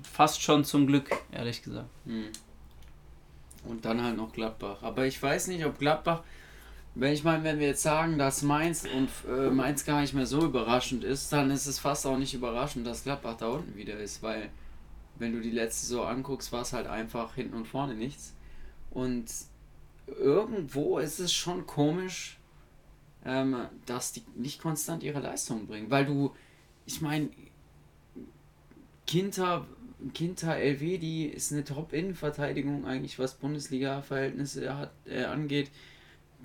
Fast schon zum Glück, ehrlich gesagt. Hm. Und dann halt noch Gladbach. Aber ich weiß nicht, ob Gladbach wenn ich meine, wenn wir jetzt sagen, dass Mainz und äh, Mainz gar nicht mehr so überraschend ist, dann ist es fast auch nicht überraschend, dass Gladbach da unten wieder ist, weil wenn du die letzte so anguckst, war es halt einfach hinten und vorne nichts. Und irgendwo ist es schon komisch, ähm, dass die nicht konstant ihre Leistung bringen, weil du, ich meine, Kinter, Kinter Elvedi ist eine Top-Innenverteidigung eigentlich, was Bundesliga-Verhältnisse hat, äh, angeht.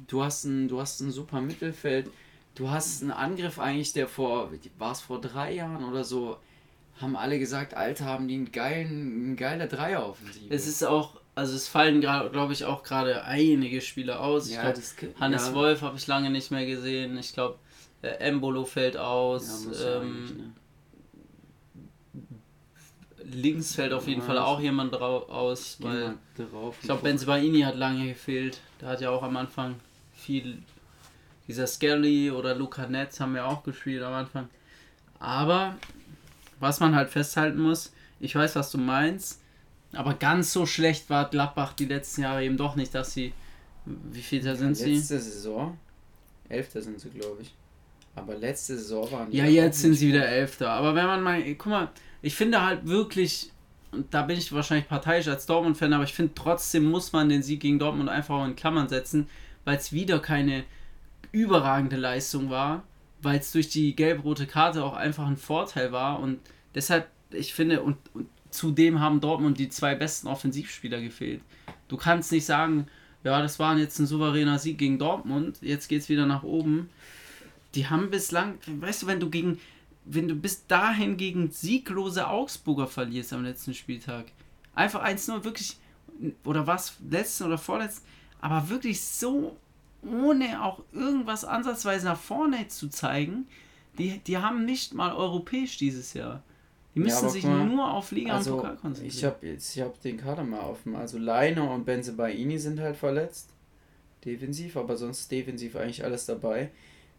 Du hast, ein, du hast ein super Mittelfeld. Du hast einen Angriff eigentlich, der vor, war es vor drei Jahren oder so, haben alle gesagt, Alter, haben die einen geilen, einen geiler Dreier-Offensive. Es ist auch, also es fallen gerade, glaube ich, auch gerade einige Spieler aus. Ja, ich glaub, Hannes ja. Wolf habe ich lange nicht mehr gesehen. Ich glaube, äh, Embolo fällt aus. Ja, ähm? Links fällt auf jeden Fall auch jemand drauf aus, weil ich glaube, Benzibaini hat lange gefehlt. Der hat ja auch am Anfang viel. Dieser Skelly oder Luca Netz haben wir auch gespielt am Anfang. Aber was man halt festhalten muss, ich weiß, was du meinst, aber ganz so schlecht war Gladbach die letzten Jahre eben doch nicht, dass sie. Wie viel da sind letzte sie? Letzte Saison. Elfter sind sie, glaube ich. Aber letzte Saison waren die. Ja, jetzt sind sie wieder Elfter. Aber wenn man mal. Guck mal, ich finde halt wirklich. Und da bin ich wahrscheinlich parteiisch als Dortmund-Fan, aber ich finde trotzdem muss man den Sieg gegen Dortmund einfach in Klammern setzen, weil es wieder keine überragende Leistung war, weil es durch die gelb-rote Karte auch einfach ein Vorteil war und deshalb, ich finde, und, und zudem haben Dortmund die zwei besten Offensivspieler gefehlt. Du kannst nicht sagen, ja, das war jetzt ein souveräner Sieg gegen Dortmund, jetzt geht es wieder nach oben. Die haben bislang, weißt du, wenn du gegen, wenn du bis dahin gegen sieglose Augsburger verlierst am letzten Spieltag, einfach 1-0, wirklich, oder was, letzten oder vorletzten, aber wirklich so, ohne auch irgendwas ansatzweise nach vorne zu zeigen, die, die haben nicht mal europäisch dieses Jahr. Die müssen ja, sich mal, nur auf Liga also, und Pokal konzentrieren. Ich habe jetzt, ich habe den Kader mal offen. Also Leiner und Benzebaini sind halt verletzt. Defensiv, aber sonst defensiv eigentlich alles dabei.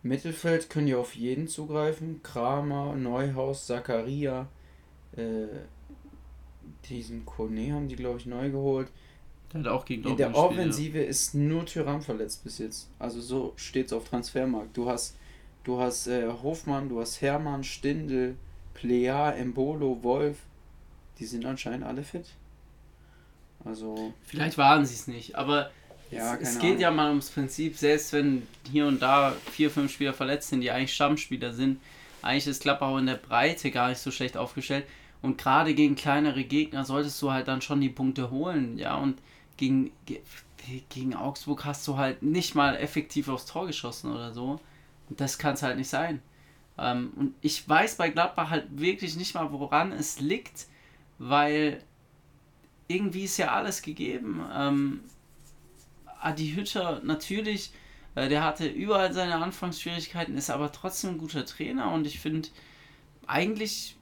Mittelfeld können ja auf jeden zugreifen. Kramer, Neuhaus, Zakaria, äh, diesen Kone haben die, glaube ich, neu geholt. Der hat auch gegen In der Offensive ja. ist nur Tyram verletzt bis jetzt. Also so steht es auf Transfermarkt. Du hast, du hast äh, Hofmann, du hast Hermann, Stindel, Plea, Embolo, Wolf, die sind anscheinend alle fit. Also. Vielleicht waren sie es nicht, aber ja, es, es geht Ahnung. ja mal ums Prinzip, selbst wenn hier und da vier, fünf Spieler verletzt sind, die eigentlich Stammspieler sind, eigentlich ist Klappbau in der Breite gar nicht so schlecht aufgestellt. Und gerade gegen kleinere Gegner solltest du halt dann schon die Punkte holen, ja. Und gegen, gegen Augsburg hast du halt nicht mal effektiv aufs Tor geschossen oder so. Und das kann es halt nicht sein. Ähm, und ich weiß bei Gladbach halt wirklich nicht mal, woran es liegt, weil irgendwie ist ja alles gegeben. Ähm, Adi Hütter natürlich, äh, der hatte überall seine Anfangsschwierigkeiten, ist aber trotzdem ein guter Trainer und ich finde, eigentlich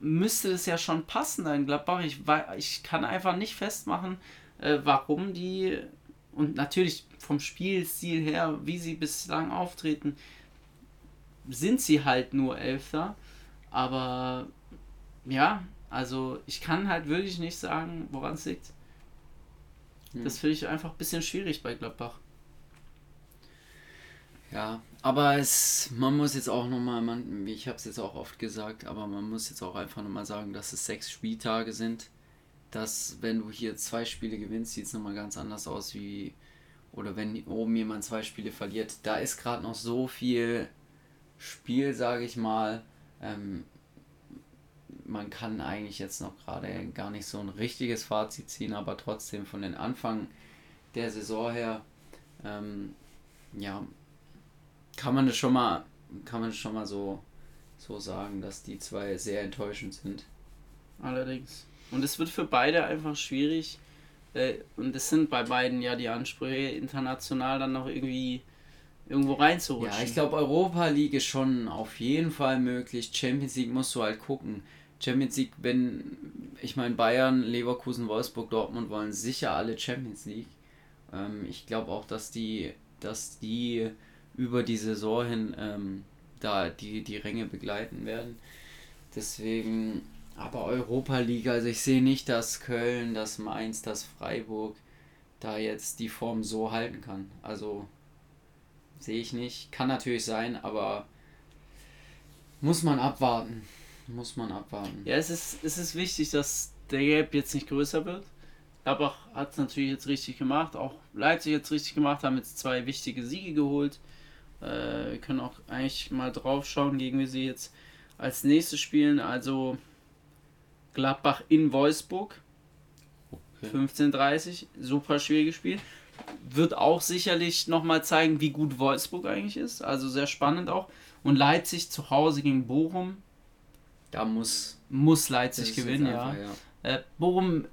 müsste es ja schon passen in Gladbach. Ich, ich kann einfach nicht festmachen, äh, warum die und natürlich vom Spielstil her, wie sie bislang auftreten, sind sie halt nur Elfter. Aber ja, also ich kann halt wirklich nicht sagen, woran es liegt. Hm. Das finde ich einfach ein bisschen schwierig bei Gladbach. Ja, aber es, man muss jetzt auch nochmal, man, ich habe es jetzt auch oft gesagt, aber man muss jetzt auch einfach nochmal sagen, dass es sechs Spieltage sind. Dass, wenn du hier zwei Spiele gewinnst, sieht es nochmal ganz anders aus wie, oder wenn oben jemand zwei Spiele verliert. Da ist gerade noch so viel Spiel, sage ich mal. Ähm, man kann eigentlich jetzt noch gerade gar nicht so ein richtiges Fazit ziehen, aber trotzdem von den Anfang der Saison her, ähm, ja, kann man das schon mal, kann man schon mal so, so sagen, dass die zwei sehr enttäuschend sind. Allerdings. Und es wird für beide einfach schwierig. Äh, und es sind bei beiden ja die Ansprüche, international dann noch irgendwie irgendwo reinzurutschen. Ja, ich glaube, Europa League ist schon auf jeden Fall möglich. Champions League musst du halt gucken. Champions League, wenn, ich meine, Bayern, Leverkusen, Wolfsburg, Dortmund wollen sicher alle Champions League. Ähm, ich glaube auch, dass die, dass die über die Saison hin ähm, da die, die Ränge begleiten werden. Deswegen, aber Europa League, also ich sehe nicht, dass Köln, dass Mainz, dass Freiburg da jetzt die Form so halten kann. Also Sehe ich nicht. Kann natürlich sein, aber muss man abwarten. Muss man abwarten. Ja, es ist, es ist wichtig, dass der Gap jetzt nicht größer wird. Gladbach hat es natürlich jetzt richtig gemacht. Auch Leipzig jetzt richtig gemacht, haben jetzt zwei wichtige Siege geholt. Äh, wir können auch eigentlich mal drauf schauen, gegen wie sie jetzt als nächstes spielen. Also Gladbach in Wolfsburg. Okay. 15:30, super schwieriges Spiel. Wird auch sicherlich nochmal zeigen, wie gut Wolfsburg eigentlich ist. Also sehr spannend auch. Und Leipzig zu Hause gegen Bochum. Da muss, muss Leipzig gewinnen, einfach, ja. ja. Äh, Bochum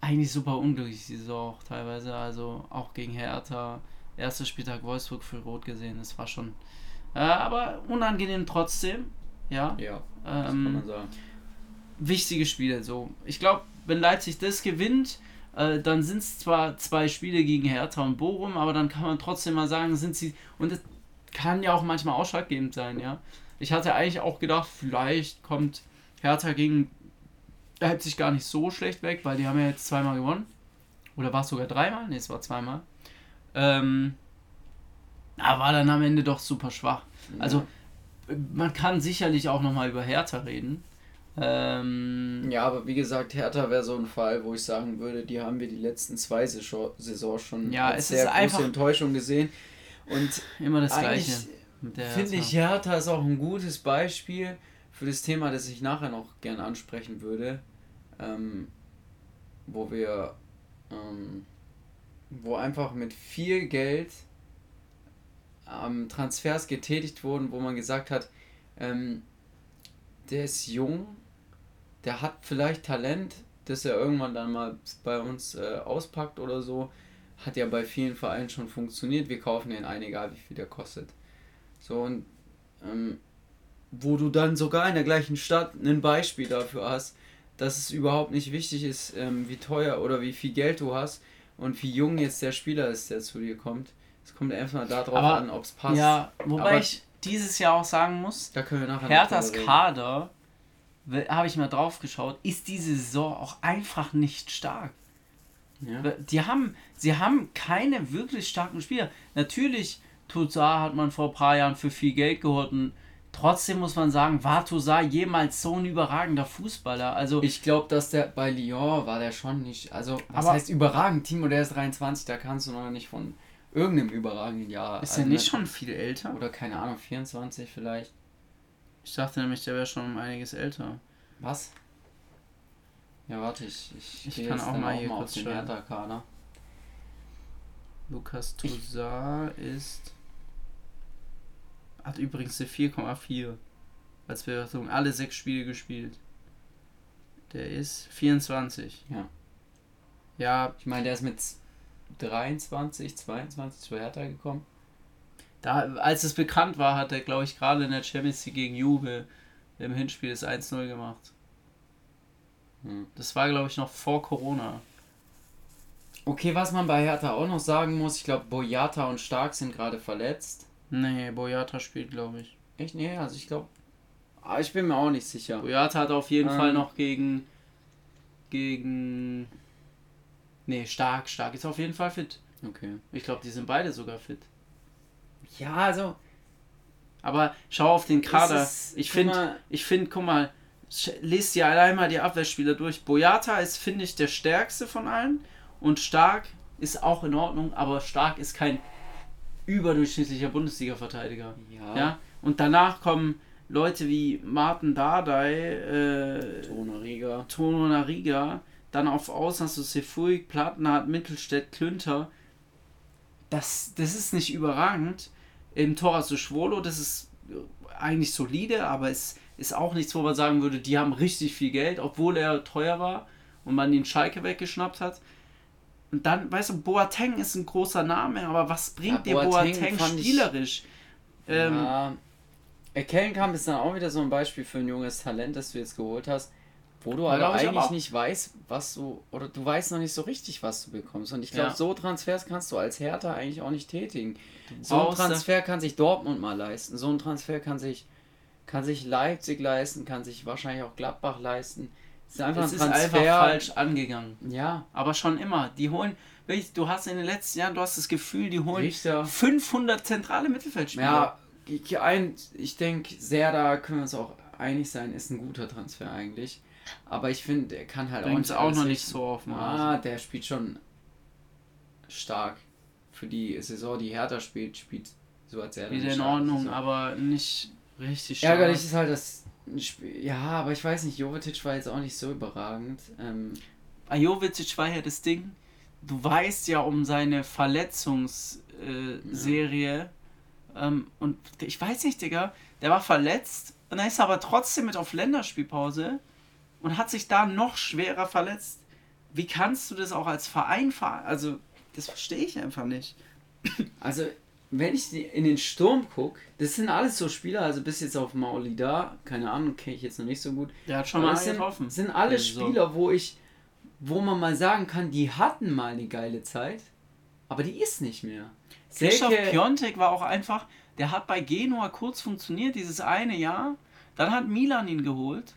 eigentlich super unglücklich die Saison auch teilweise. Also auch gegen Hertha. Erster Spieltag Wolfsburg für Rot gesehen. Das war schon. Äh, aber unangenehm trotzdem. Ja. Ja. Das ähm, kann man sagen. Wichtige Spiele. So. Ich glaube, wenn Leipzig das gewinnt, äh, dann sind es zwar zwei Spiele gegen Hertha und Bochum, aber dann kann man trotzdem mal sagen, sind sie. Und das kann ja auch manchmal ausschlaggebend sein, ja. Ich hatte eigentlich auch gedacht, vielleicht kommt Hertha gegen Leipzig gar nicht so schlecht weg, weil die haben ja jetzt zweimal gewonnen. Oder war es sogar dreimal? Ne, es war zweimal. Ähm, aber war dann am Ende doch super schwach. Also, man kann sicherlich auch nochmal über Hertha reden. Ähm, ja, aber wie gesagt, Hertha wäre so ein Fall, wo ich sagen würde, die haben wir die letzten zwei Saisons schon ja, als sehr große Enttäuschung gesehen. Und immer das Gleiche. Finde ich, Hertha ist auch ein gutes Beispiel für das Thema, das ich nachher noch gerne ansprechen würde, ähm, wo wir, ähm, wo einfach mit viel Geld ähm, Transfers getätigt wurden, wo man gesagt hat, ähm, der ist jung, der hat vielleicht Talent, das er irgendwann dann mal bei uns äh, auspackt oder so. Hat ja bei vielen Vereinen schon funktioniert. Wir kaufen den ein, egal wie viel der kostet. So und ähm, wo du dann sogar in der gleichen Stadt ein Beispiel dafür hast, dass es überhaupt nicht wichtig ist, ähm, wie teuer oder wie viel Geld du hast und wie jung jetzt der Spieler ist, der zu dir kommt. Es kommt einfach darauf Aber, an, ob es passt. Ja, wobei Aber ich dieses Jahr auch sagen muss, da können wir nachher Herthas Kader habe ich mal drauf geschaut, ist diese Saison auch einfach nicht stark. Ja. Die haben, sie haben keine wirklich starken Spieler. Natürlich, Tuzar hat man vor ein paar Jahren für viel Geld geholt und trotzdem muss man sagen, war Tuzar jemals so ein überragender Fußballer? Also ich glaube, dass der bei Lyon war der schon nicht, also was heißt überragend? Timo, der ist 23, da kannst du noch nicht von irgendeinem überragenden Jahr. Ist also er nicht schon viel älter? Oder keine Ahnung, 24 vielleicht. Ich dachte nämlich, der wäre schon um einiges älter. Was? Ja, warte, ich, ich, ich kann auch mal, auch hier mal auf den Hertha-Kader. Lukas Tosar ist. Hat übrigens eine 4,4. Als Bewertung alle sechs Spiele gespielt. Der ist 24. Ja. Ja. Ich meine, der ist mit 23, 22 zu Hertha gekommen. Da, als es bekannt war, hat er, glaube ich, gerade in der Champions League gegen Juve im Hinspiel das 1-0 gemacht. Hm. Das war, glaube ich, noch vor Corona. Okay, was man bei Hertha auch noch sagen muss, ich glaube, Boyata und Stark sind gerade verletzt. Nee, Boyata spielt, glaube ich. Echt? Nee, also ich glaube. Ah, ich bin mir auch nicht sicher. Boyata hat auf jeden ähm, Fall noch gegen. Gegen. Nee, Stark. Stark ist auf jeden Fall fit. Okay. Ich glaube, die sind beide sogar fit. Ja, also. Aber schau auf den Kader. Ist, ich finde, ich finde, guck mal, lest dir allein mal die Abwehrspieler durch. Boyata ist, finde ich, der stärkste von allen. Und Stark ist auch in Ordnung, aber Stark ist kein überdurchschnittlicher Bundesliga-Verteidiger. Ja. ja. Und danach kommen Leute wie Martin Dardai, äh, Tono Riga. Tono Nariga, dann auf Außen hast du Sefuig, Plattenhardt, Mittelstädt, Klünter. Das, das ist nicht überragend. Im Tor hast du Schwolo, das ist eigentlich solide, aber es ist auch nichts, wo man sagen würde, die haben richtig viel Geld, obwohl er teuer war und man den Schalke weggeschnappt hat. Und dann, weißt du, Boateng ist ein großer Name, aber was bringt ja, dir Boateng, Boateng spielerisch? Ich, ähm, ja, Kellenkamp ist dann auch wieder so ein Beispiel für ein junges Talent, das du jetzt geholt hast, wo du aber eigentlich aber nicht weißt, was du, oder du weißt noch nicht so richtig, was du bekommst. Und ich glaube, ja. so Transfers kannst du als Hertha eigentlich auch nicht tätigen. So ein Transfer kann sich Dortmund mal leisten. So ein Transfer kann sich, kann sich Leipzig leisten, kann sich wahrscheinlich auch Gladbach leisten. Es ist einfach, es ein Transfer. einfach falsch angegangen. Ja. Aber schon immer. Die holen, du hast in den letzten Jahren, du hast das Gefühl, die holen Richter. 500 zentrale Mittelfeldspieler. Ja, ich, ein, ich denke, sehr da können wir uns auch einig sein, ist ein guter Transfer eigentlich. Aber ich finde, er kann halt Bringt's auch, nicht auch noch nicht so auf Ah, der spielt schon stark. Für die Saison, die Hertha spielt, spielt so als er Wieder in Ordnung, aber nicht richtig stark. Ärgerlich ist halt, dass Ja, aber ich weiß nicht, Jovetic war jetzt auch nicht so überragend. Ähm, Jovetic war ja das Ding, du weißt ja um seine Verletzungsserie. Äh, ähm, und ich weiß nicht, Digga, der war verletzt und dann ist er aber trotzdem mit auf Länderspielpause und hat sich da noch schwerer verletzt. Wie kannst du das auch als Verein fahren? Also, das verstehe ich einfach nicht. Also, wenn ich in den Sturm gucke, das sind alles so Spieler, also bis jetzt auf Mauli da, keine Ahnung, kenne ich jetzt noch nicht so gut. Der hat schon mal sind, getroffen. sind alle Spieler, wo ich, wo man mal sagen kann, die hatten mal eine geile Zeit, aber die ist nicht mehr. Christoph Piontek war auch einfach, der hat bei Genua kurz funktioniert, dieses eine Jahr. Dann hat Milan ihn geholt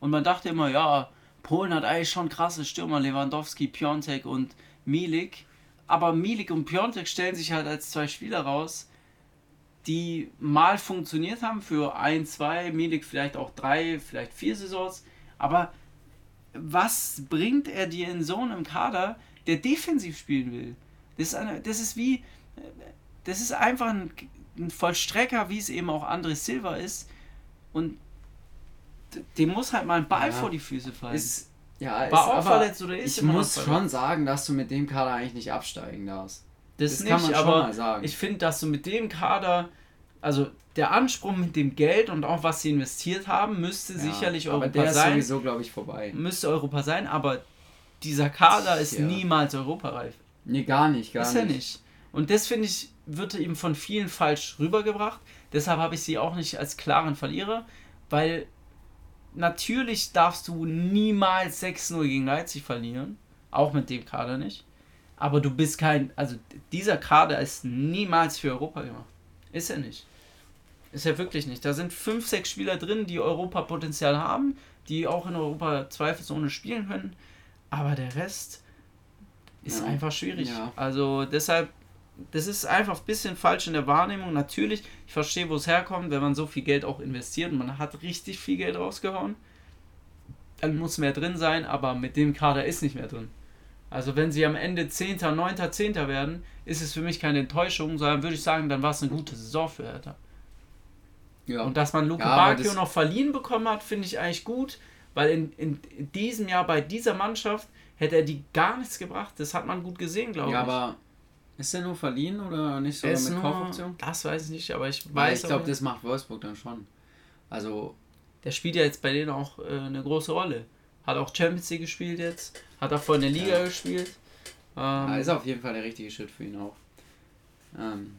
und man dachte immer, ja, Polen hat eigentlich schon krasse Stürmer, Lewandowski, Piontek und Milik. Aber Milik und Piontek stellen sich halt als zwei Spieler raus, die mal funktioniert haben für ein, zwei, Milik vielleicht auch drei, vielleicht vier Saisons. Aber was bringt er dir in so einem Kader, der defensiv spielen will? Das ist, eine, das ist wie, das ist einfach ein, ein Vollstrecker, wie es eben auch André Silva ist. Und dem muss halt mal ein Ball ja, vor die Füße fallen. Ist, ja, war auch verletzt oder ist Ich muss schon sagen, dass du mit dem Kader eigentlich nicht absteigen darfst. Das, das nicht, kann man schon mal sagen. Ich finde, dass du mit dem Kader, also der Anspruch mit dem Geld und auch was sie investiert haben, müsste ja, sicherlich Europa aber der sein. ist sowieso, glaube ich, vorbei. Müsste Europa sein, aber dieser Kader ist ja. niemals europareif. Nee, gar nicht, gar ist nicht. Ist er nicht. Und das finde ich, wird eben von vielen falsch rübergebracht. Deshalb habe ich sie auch nicht als klaren Verlierer, weil natürlich darfst du niemals 6-0 gegen Leipzig verlieren. Auch mit dem Kader nicht. Aber du bist kein. Also dieser Kader ist niemals für Europa gemacht. Ist er nicht. Ist er wirklich nicht. Da sind 5, 6 Spieler drin, die Europapotenzial haben, die auch in Europa zweifelsohne spielen können. Aber der Rest ist ja. einfach schwierig. Ja. Also deshalb das ist einfach ein bisschen falsch in der Wahrnehmung. Natürlich, ich verstehe, wo es herkommt, wenn man so viel Geld auch investiert und man hat richtig viel Geld rausgehauen, dann muss mehr drin sein, aber mit dem Kader ist nicht mehr drin. Also wenn sie am Ende 10., 9., 10. werden, ist es für mich keine Enttäuschung, sondern würde ich sagen, dann war es eine gute Saison für Hertha. Ja. Und dass man Luke ja, Bacchio noch verliehen bekommen hat, finde ich eigentlich gut, weil in, in, in, diesem Jahr bei dieser Mannschaft hätte er die gar nichts gebracht. Das hat man gut gesehen, glaube ja, ich. Ja, aber ist der nur verliehen oder nicht sogar mit Kaufoption? Das weiß ich nicht, aber ich weiß. Ja, ich glaube, das macht Wolfsburg dann schon. Also. Der spielt ja jetzt bei denen auch äh, eine große Rolle. Hat auch Champions League gespielt jetzt. Hat auch vor in der Liga ja. gespielt. Ähm, ja, ist auf jeden Fall der richtige Schritt für ihn auch. Ähm,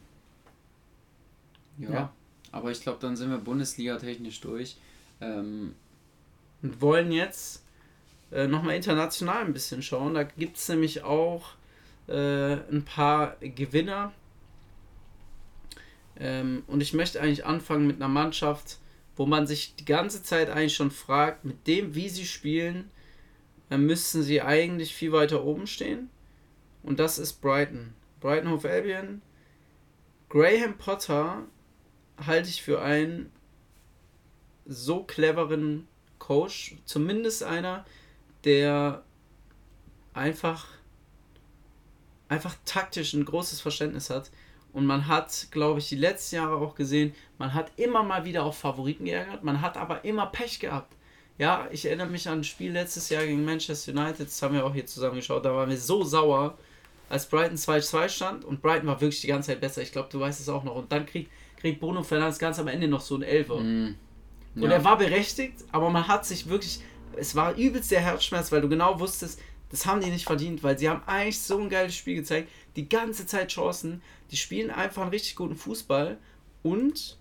ja. ja. Aber ich glaube, dann sind wir Bundesliga technisch durch. Ähm, und wollen jetzt äh, nochmal international ein bisschen schauen. Da gibt es nämlich auch äh, ein paar Gewinner. Ähm, und ich möchte eigentlich anfangen mit einer Mannschaft, wo man sich die ganze Zeit eigentlich schon fragt, mit dem, wie sie spielen, dann äh, müssten sie eigentlich viel weiter oben stehen. Und das ist Brighton. Brighton Hove Albion. Graham Potter halte ich für einen so cleveren Coach, zumindest einer, der einfach einfach taktisch ein großes Verständnis hat. Und man hat, glaube ich, die letzten Jahre auch gesehen, man hat immer mal wieder auf Favoriten geärgert, man hat aber immer Pech gehabt. Ja, ich erinnere mich an ein Spiel letztes Jahr gegen Manchester United, das haben wir auch hier zusammen geschaut, da waren wir so sauer, als Brighton 2-2 stand und Brighton war wirklich die ganze Zeit besser. Ich glaube, du weißt es auch noch. Und dann kriegt, kriegt Bruno Fernandes ganz am Ende noch so ein Elfer. Mm, ja. Und er war berechtigt, aber man hat sich wirklich, es war übelst der Herzschmerz, weil du genau wusstest, das haben die nicht verdient, weil sie haben eigentlich so ein geiles Spiel gezeigt. Die ganze Zeit Chancen. Die spielen einfach einen richtig guten Fußball. Und,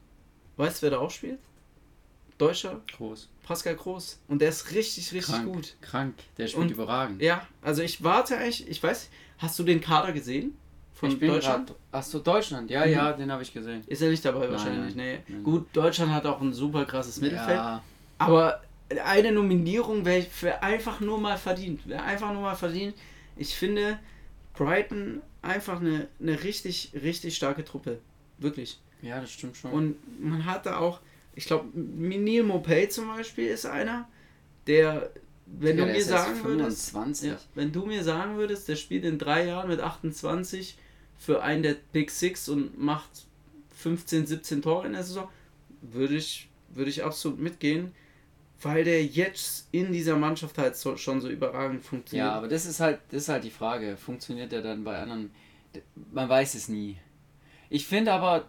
weißt du, wer da auch spielt? Deutscher? Groß. Pascal Groß. Und der ist richtig, richtig krank, gut. Krank. Der spielt und, überragend. Ja, also ich warte eigentlich, ich weiß, hast du den Kader gesehen? Von Deutschland? Achso, Deutschland, ja, mhm. ja, den habe ich gesehen. Ist er nicht dabei Nein. wahrscheinlich, nee. Nein. Gut, Deutschland hat auch ein super krasses Mittelfeld. Ja. Aber eine Nominierung wäre für einfach nur mal verdient. Wäre einfach nur mal verdient. Ich finde Brighton einfach eine, eine richtig, richtig starke Truppe. Wirklich. Ja, das stimmt schon. Und man hat da auch, ich glaube, Neil Mopay zum Beispiel ist einer, der, wenn ja, du mir sagen würdest, ja, wenn du mir sagen würdest, der spielt in drei Jahren mit 28 für einen der Big Six und macht 15, 17 Tore in der Saison, würde ich, würde ich absolut mitgehen. Weil der jetzt in dieser Mannschaft halt so, schon so überragend funktioniert. Ja, aber das ist halt, das ist halt die Frage. Funktioniert der dann bei anderen? Man weiß es nie. Ich finde aber.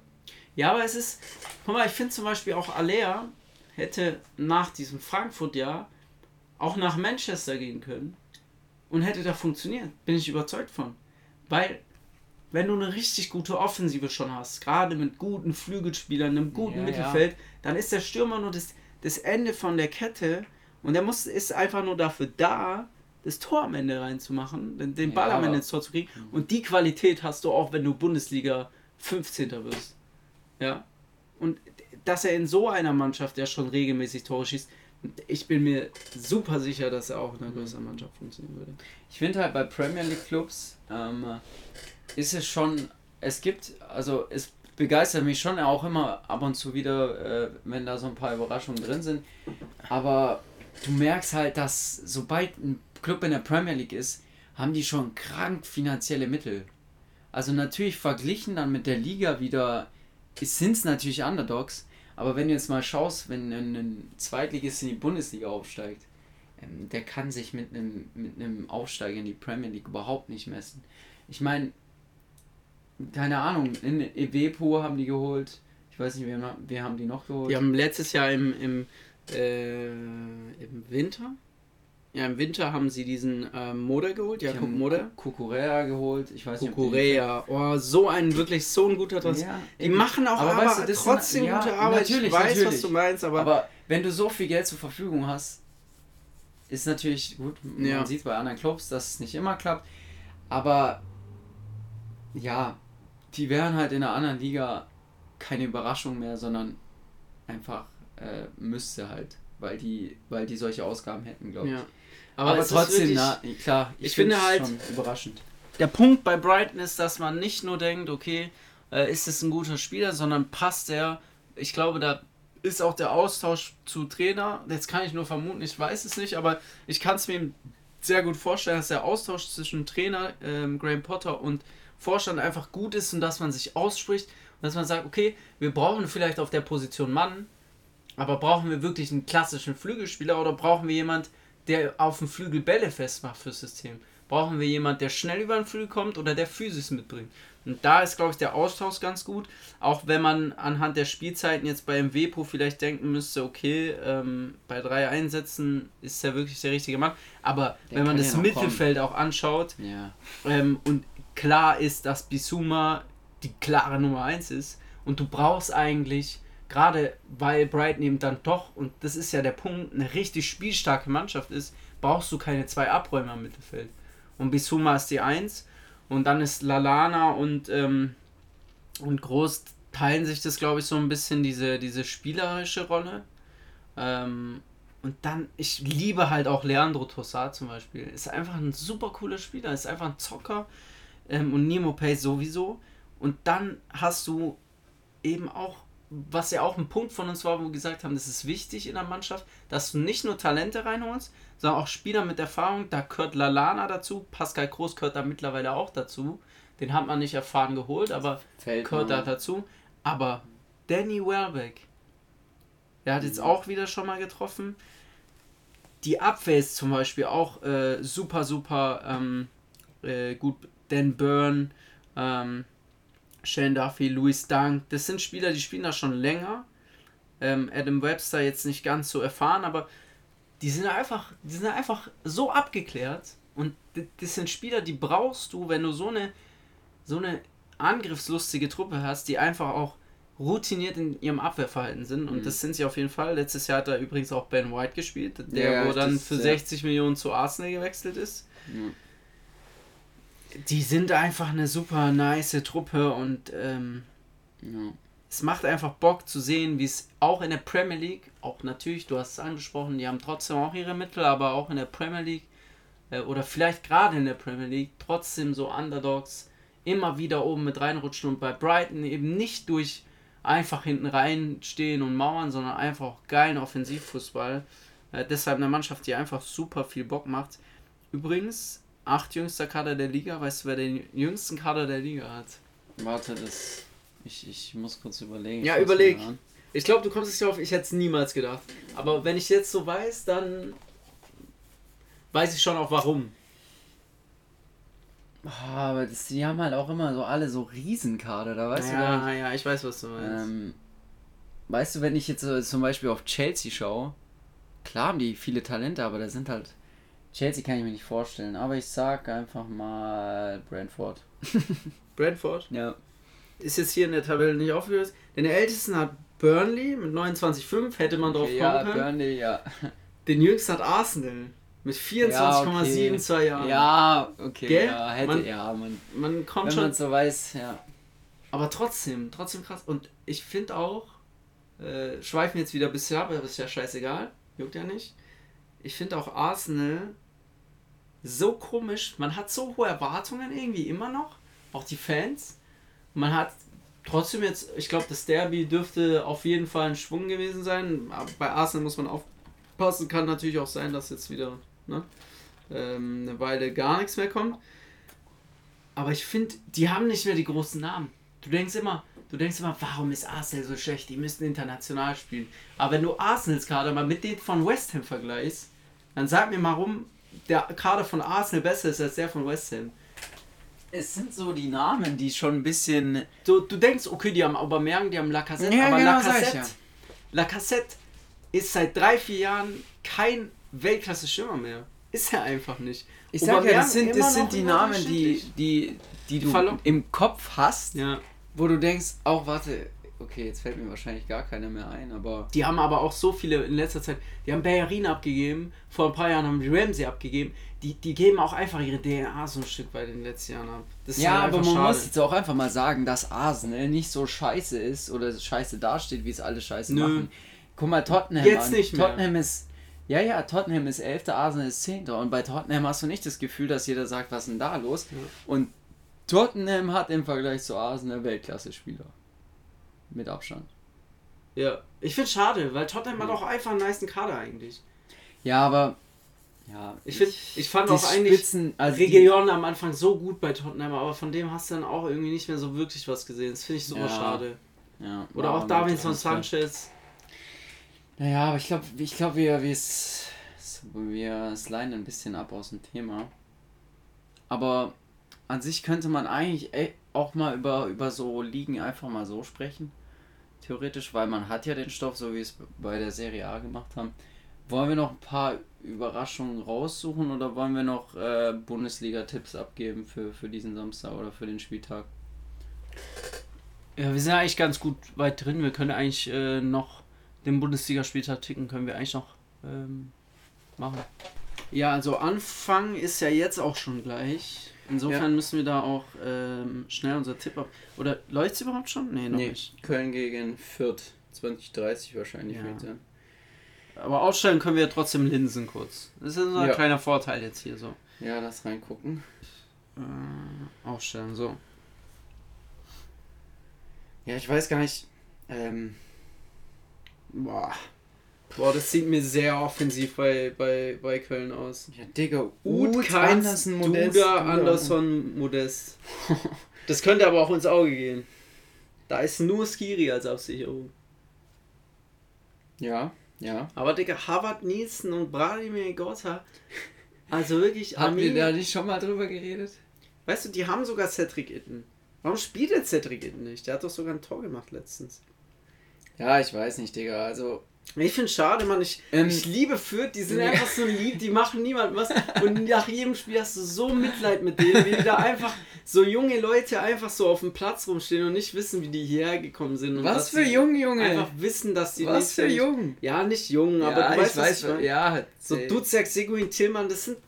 Ja, aber es ist. Guck mal, ich finde zum Beispiel auch Alea hätte nach diesem Frankfurt-Jahr auch nach Manchester gehen können und hätte da funktioniert. Bin ich überzeugt von. Weil, wenn du eine richtig gute Offensive schon hast, gerade mit guten Flügelspielern, einem guten ja, Mittelfeld, ja. dann ist der Stürmer nur das das Ende von der Kette und er muss, ist einfach nur dafür da, das Tor am Ende reinzumachen, den, den Ball ja, am Ende ins Tor zu kriegen. Und die Qualität hast du auch, wenn du Bundesliga 15. wirst. Ja. Und dass er in so einer Mannschaft ja schon regelmäßig Tore schießt, ich bin mir super sicher, dass er auch in einer größeren Mannschaft funktionieren würde. Ich finde halt bei Premier League Clubs ähm, ist es schon, es gibt, also es begeistert mich schon auch immer ab und zu wieder, äh, wenn da so ein paar Überraschungen drin sind. Aber du merkst halt, dass sobald ein Club in der Premier League ist, haben die schon krank finanzielle Mittel. Also natürlich verglichen dann mit der Liga wieder, sind es natürlich Underdogs. Aber wenn du jetzt mal schaust, wenn ein Zweitligist in die Bundesliga aufsteigt, ähm, der kann sich mit einem, mit einem Aufsteiger in die Premier League überhaupt nicht messen. Ich meine, keine Ahnung, in Evepo haben die geholt. Ich weiß nicht, wir, wir haben die noch geholt. Die haben letztes Jahr im, im, äh, im Winter. Ja, im Winter haben sie diesen ähm, Moder geholt, Jakob Moder. Kukurea geholt, ich weiß nicht. Kukurea, oh, so ein wirklich so ein guter Transfer. Ja, die machen auch aber, aber weißt du, trotzdem ja, gute Arbeit. Natürlich, ich weiß, natürlich. was du meinst, aber, aber wenn du so viel Geld zur Verfügung hast, ist natürlich gut. Ja. Man sieht bei anderen Clubs, dass es nicht immer klappt. Aber ja, die wären halt in einer anderen Liga keine Überraschung mehr, sondern einfach äh, müsste halt, weil die, weil die solche Ausgaben hätten, glaube ich. Ja. Aber, Aber trotzdem, wirklich, na, klar, ich, ich finde halt überraschend. Der Punkt bei Brighton ist, dass man nicht nur denkt, okay, äh, ist es ein guter Spieler, sondern passt er. Ich glaube, da ist auch der Austausch zu Trainer. Jetzt kann ich nur vermuten, ich weiß es nicht, aber ich kann es mir sehr gut vorstellen, dass der Austausch zwischen Trainer ähm, Graham Potter und Vorstand einfach gut ist und dass man sich ausspricht und dass man sagt, okay, wir brauchen vielleicht auf der Position Mann, aber brauchen wir wirklich einen klassischen Flügelspieler oder brauchen wir jemand, der auf dem Flügel Bälle festmacht fürs System? Brauchen wir jemand, der schnell über den Flügel kommt oder der Physis mitbringt? Und da ist, glaube ich, der Austausch ganz gut. Auch wenn man anhand der Spielzeiten jetzt bei MWPO vielleicht denken müsste, okay, ähm, bei drei Einsätzen ist er wirklich der richtige Mann. Aber der wenn man das ja Mittelfeld kommen. auch anschaut ja. ähm, und klar ist, dass Bisuma die klare Nummer 1 ist und du brauchst eigentlich, gerade weil Brighton eben dann doch, und das ist ja der Punkt, eine richtig spielstarke Mannschaft ist, brauchst du keine zwei Abräumer im Mittelfeld. Und Bisuma ist die 1 und dann ist Lalana und, ähm, und Groß teilen sich das, glaube ich, so ein bisschen diese, diese spielerische Rolle. Ähm, und dann, ich liebe halt auch Leandro Tossar zum Beispiel. Ist einfach ein super cooler Spieler, ist einfach ein Zocker ähm, und Nemo Pay sowieso. Und dann hast du eben auch, was ja auch ein Punkt von uns war, wo wir gesagt haben, das ist wichtig in der Mannschaft, dass du nicht nur Talente reinholst, sondern auch Spieler mit Erfahrung. Da gehört Lalana dazu, Pascal Groß gehört da mittlerweile auch dazu. Den hat man nicht erfahren geholt, aber Fällt gehört da dazu. Aber Danny Welbeck, der hat jetzt mhm. auch wieder schon mal getroffen. Die Abwehr ist zum Beispiel auch äh, super, super ähm, äh, gut Dan Byrne, ähm, Shane Duffy, Louis Dunk. Das sind Spieler, die spielen da schon länger. Ähm, Adam Webster jetzt nicht ganz so erfahren, aber die sind einfach, die sind einfach so abgeklärt. Und das sind Spieler, die brauchst du, wenn du so eine, so eine angriffslustige Truppe hast, die einfach auch routiniert in ihrem Abwehrverhalten sind. Und mhm. das sind sie auf jeden Fall. Letztes Jahr hat da übrigens auch Ben White gespielt, der ja, wo dann für 60 Millionen zu Arsenal gewechselt ist. Mhm die sind einfach eine super nice Truppe und ähm, ja. es macht einfach Bock zu sehen, wie es auch in der Premier League, auch natürlich, du hast es angesprochen, die haben trotzdem auch ihre Mittel, aber auch in der Premier League äh, oder vielleicht gerade in der Premier League trotzdem so Underdogs immer wieder oben mit reinrutschen und bei Brighton eben nicht durch einfach hinten reinstehen und mauern, sondern einfach auch geilen Offensivfußball. Äh, deshalb eine Mannschaft, die einfach super viel Bock macht. Übrigens, acht jüngster Kader der Liga. Weißt du, wer den jüngsten Kader der Liga hat? Warte, das. Ich, ich muss kurz überlegen. Ja, überleg. Ich glaube, du kommst nicht drauf, ich hätte es niemals gedacht. Aber wenn ich jetzt so weiß, dann weiß ich schon auch warum. Oh, aber das, die haben halt auch immer so alle so Riesenkader, da weißt ja, du Ja, ja, ich weiß, was du meinst. Ähm, weißt du, wenn ich jetzt äh, zum Beispiel auf Chelsea schaue, klar haben die viele Talente, aber da sind halt. Chelsea kann ich mir nicht vorstellen, aber ich sag einfach mal Brentford. Brentford? Ja. Ist jetzt hier in der Tabelle nicht aufgelöst. Denn der ältesten hat Burnley mit 29,5, hätte man drauf okay, kommen ja, können. Burnley, ja. Den jüngsten hat Arsenal mit 24,72 ja, okay. Jahren. Ja, okay. Gell? Ja, hätte, man, ja, man, man kommt wenn schon. man so weiß, ja. Aber trotzdem, trotzdem krass. Und ich finde auch, äh, schweifen jetzt wieder ein bisschen ab, aber ist ja scheißegal. Juckt ja nicht. Ich finde auch Arsenal so komisch. Man hat so hohe Erwartungen irgendwie immer noch. Auch die Fans. Man hat trotzdem jetzt, ich glaube, das Derby dürfte auf jeden Fall ein Schwung gewesen sein. Aber bei Arsenal muss man aufpassen. Kann natürlich auch sein, dass jetzt wieder ne, ähm, eine Weile gar nichts mehr kommt. Aber ich finde, die haben nicht mehr die großen Namen. Du denkst immer, du denkst immer, warum ist Arsenal so schlecht? Die müssten international spielen. Aber wenn du Arsenals Kader mal mit dem von West Ham vergleichst, dann sag mir mal, warum der Kader von Arsenal besser ist als der von West Ham. Es sind so die Namen, die schon ein bisschen. Du, du denkst, okay, die haben Aubameyang, die haben Lacazette, ja, aber genau, Lacazette, ja. Lacazette ist seit drei, vier Jahren kein Weltklasse-Schimmer mehr. Ist er einfach nicht. Ich sag ja, das sind, das sind die Namen, die, die, die du Verlo im Kopf hast, ja. wo du denkst, auch warte, okay, jetzt fällt mir wahrscheinlich gar keiner mehr ein, aber. Die haben aber auch so viele in letzter Zeit, die haben Bellerin abgegeben, vor ein paar Jahren haben die Ramsey abgegeben. Die, die geben auch einfach ihre DNA so ein Stück weit in den letzten Jahren ab. ja, halt aber man schade. muss jetzt auch einfach mal sagen, dass Arsenal nicht so scheiße ist oder scheiße dasteht, wie es alle scheiße Nö. machen. Guck mal, Tottenham. Jetzt an. nicht mehr. Tottenham ist. Ja, ja, Tottenham ist 11., Arsenal ist 10. Und bei Tottenham hast du nicht das Gefühl, dass jeder sagt, was ist denn da los? Ja. Und Tottenham hat im Vergleich zu Arsenal Weltklasse-Spieler. Mit Abstand. Ja, ich finde schade, weil Tottenham ja. hat auch einfach einen nice Kader eigentlich. Ja, aber ja, ich, find, ich fand auch eigentlich Spitzen, also Region am Anfang so gut bei Tottenham, aber von dem hast du dann auch irgendwie nicht mehr so wirklich was gesehen. Das finde ich super ja. schade. Ja, Oder auch Davinson Sanchez. Naja, aber ich glaube, ich glaub, wir, wir, wir sliden ein bisschen ab aus dem Thema. Aber an sich könnte man eigentlich auch mal über, über so Ligen einfach mal so sprechen theoretisch, weil man hat ja den Stoff, so wie es bei der Serie A gemacht haben. Wollen wir noch ein paar Überraschungen raussuchen oder wollen wir noch äh, Bundesliga-Tipps abgeben für, für diesen Samstag oder für den Spieltag? Ja, wir sind eigentlich ganz gut weit drin. Wir können eigentlich äh, noch den Bundesliga-Spieltag ticken, können wir eigentlich noch ähm, machen. Ja, also Anfang ist ja jetzt auch schon gleich. Insofern ja. müssen wir da auch ähm, schnell unser Tipp ab. Oder läuft es überhaupt schon? Nee, noch nee, nicht. Köln gegen Fürth. 2030 wahrscheinlich ja. wird Aber ausstellen können wir ja trotzdem Linsen kurz. Das ist unser ja. kleiner Vorteil jetzt hier so. Ja, lass reingucken. Äh, ausstellen, so. Ja, ich weiß gar nicht. Ähm, boah. Boah, das sieht mir sehr offensiv bei, bei, bei Köln aus. Ja, Digga, Ud, Ud Anderson, Modest. Duda, Anderson, Modest. Das könnte aber auch ins Auge gehen. Da ist nur Skiri als Absicherung. Ja, ja. Aber Digga, Harvard Nielsen und Bradimir Gotha. Also wirklich. Haben wir da nicht schon mal drüber geredet? Weißt du, die haben sogar Cedric Itten. Warum spielt der Cedric Itten nicht? Der hat doch sogar ein Tor gemacht letztens. Ja, ich weiß nicht, Digga. Also, ich finde es schade, Mann. Ich, ähm, ich liebe Fürth, die sind ja. einfach so lieb, die machen niemand was. Und nach jedem Spiel hast du so Mitleid mit denen, wie da einfach so junge Leute einfach so auf dem Platz rumstehen und nicht wissen, wie die hierher gekommen sind. Und was für jung, Junge? Einfach wissen, dass die Was für jung? Ja, nicht jung, ja, aber du weißt, weiß, was ja, So Dutzjak, Seguin, Tillmann, das sind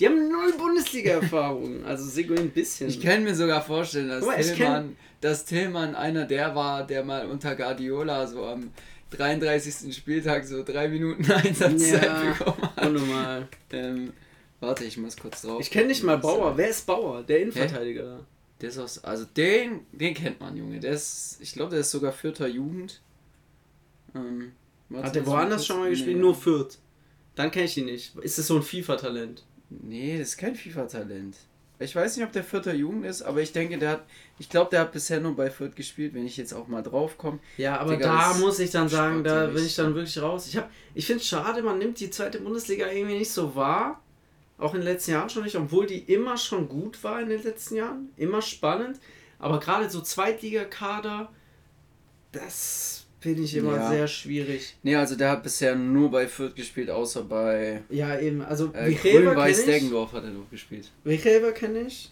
die haben null Bundesliga-Erfahrung. Also Seguin ein bisschen. Ich kann mir sogar vorstellen, dass Tillmann, dass Tillmann einer der war, der mal unter Guardiola so am 33. Spieltag so drei Minuten Einsatzzeit ja, bekommen hat. Unnormal. Ähm, warte, ich muss kurz drauf. Ich kenne nicht mal Bauer. Wer ist Bauer? Der Innenverteidiger. Hä? Der ist aus, also den, den kennt man, Junge. Der ist, ich glaube, der ist sogar vierter Jugend. Ähm, warte, Hat der woanders schon mal gespielt? Nee. Nur Fürth. Dann kenne ich ihn nicht. Ist das so ein FIFA-Talent? Nee, das ist kein FIFA-Talent. Ich weiß nicht, ob der Vierter Jugend ist, aber ich denke, der hat. Ich glaube, der hat bisher nur bei Fürth gespielt, wenn ich jetzt auch mal drauf komme. Ja, aber Digga, da muss ich dann sagen, da bin ich dann wirklich raus. Ich, ich finde es schade, man nimmt die zweite Bundesliga irgendwie nicht so wahr. Auch in den letzten Jahren schon nicht, obwohl die immer schon gut war in den letzten Jahren. Immer spannend. Aber gerade so Zweitligakader, das finde ich immer ja. sehr schwierig. Nee, also der hat bisher nur bei Fürth gespielt, außer bei. Ja, eben. Also, äh, Grün-Weiß Deggendorf hat er noch gespielt. Wichreber kenne ich.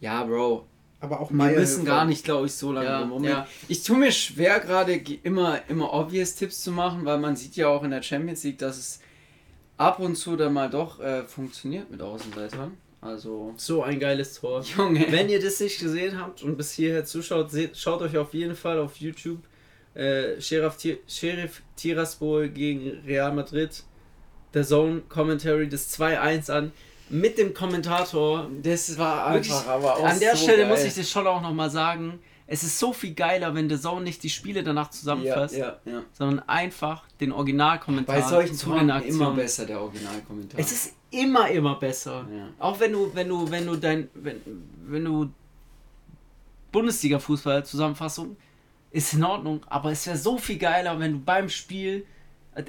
Ja, Bro. Aber auch Wir müssen gar nicht, glaube ich, so lange ja, rum. Ja. Ich tue mir schwer, gerade immer, immer obvious Tipps zu machen, weil man sieht ja auch in der Champions League, dass es ab und zu dann mal doch äh, funktioniert mit Außenseitern. Also so ein geiles Tor. Junge. Wenn ihr das nicht gesehen habt und bis hierher zuschaut, seht, schaut euch auf jeden Fall auf YouTube äh, Sheriff, Sheriff Tiraspol gegen Real Madrid, der Zone Commentary des 2-1 an mit dem Kommentator. Das war einfach, aber auch An der so Stelle geil. muss ich das schon auch nochmal sagen. Es ist so viel geiler, wenn der Zone nicht die Spiele danach zusammenfasst, ja, ja, ja. sondern einfach den Originalkommentar. Bei solchen zu Toren immer besser der Originalkommentar. Es ist immer immer besser. Auch wenn du wenn du wenn du dein wenn, wenn du Bundesliga Fußball Zusammenfassung ist in Ordnung, aber es wäre so viel geiler, wenn du beim Spiel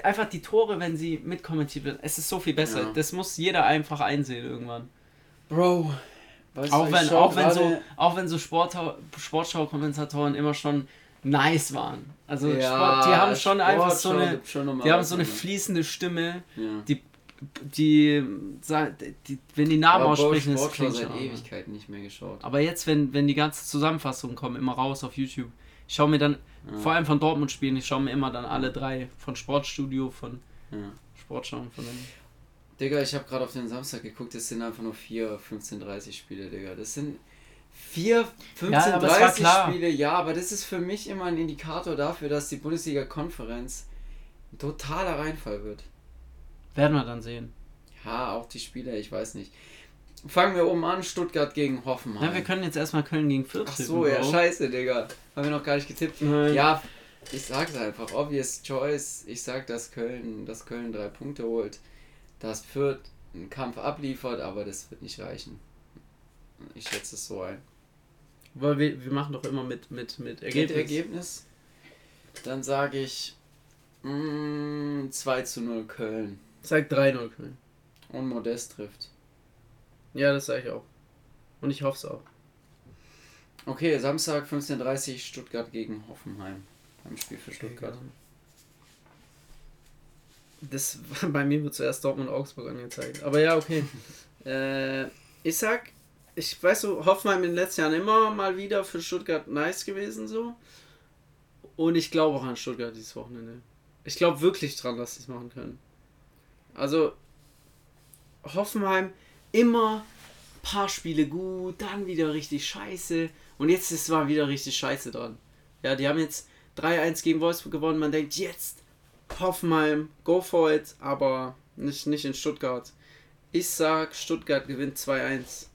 einfach die Tore, wenn sie mitkommentiert werden, es ist so viel besser. Ja. Das muss jeder einfach einsehen irgendwann. Bro, auch wenn, auch, wenn so, auch wenn so Sportschau-Kommentatoren immer schon nice waren. Also ja, Sport, die haben schon Sport einfach so eine, schon die haben so eine fließende Stimme, ja. die, die, die, wenn die Namen aussprechen, ist klingt seit Ewigkeiten nicht mehr geschaut. Aber jetzt, wenn, wenn die ganze Zusammenfassungen kommen, immer raus auf YouTube, ich schaue mir dann, ja. vor allem von Dortmund spielen, ich schaue mir immer dann alle drei von Sportstudio, von ja. Sportschau von den. Digga, ich habe gerade auf den Samstag geguckt, das sind einfach nur 4, 15, Spiele, Digga. Das sind 4, 15, ja, 30 Spiele, ja, aber das ist für mich immer ein Indikator dafür, dass die Bundesliga-Konferenz ein totaler Reinfall wird. Werden wir dann sehen. Ja, auch die Spiele, ich weiß nicht. Fangen wir oben an, Stuttgart gegen Hoffenheim. Ja, wir können jetzt erstmal Köln gegen Fürth Ach so, ja, scheiße, Digga. Haben wir noch gar nicht getippt. Nein. Ja, ich sag's einfach, obvious choice. Ich sag, dass Köln, dass Köln drei Punkte holt. Dass Fürth einen Kampf abliefert, aber das wird nicht reichen. Ich schätze es so ein. Weil wir, wir machen doch immer mit, mit, mit Ergebnis. Ergebnis. Dann sage ich mh, mm, 2 zu 0 Köln. Sag 3-0 Köln. Und Modest trifft. Ja, das sage ich auch. Und ich hoffe es auch. Okay, Samstag 15.30 Uhr Stuttgart gegen Hoffenheim. Beim Spiel für Stuttgart. Das bei mir wird zuerst Dortmund Augsburg angezeigt. Aber ja, okay. äh, ich sag, ich weiß so, Hoffenheim in den letzten Jahren immer mal wieder für Stuttgart nice gewesen so. Und ich glaube auch an Stuttgart dieses Wochenende. Ich glaube wirklich dran, dass sie es machen können. Also, Hoffenheim, immer ein paar Spiele gut, dann wieder richtig scheiße. Und jetzt ist mal wieder richtig scheiße dran. Ja, die haben jetzt 3-1 gegen Wolfsburg gewonnen. Man denkt, jetzt Hoffenheim, go for it, aber nicht, nicht in Stuttgart. Ich sag, Stuttgart gewinnt 2-1.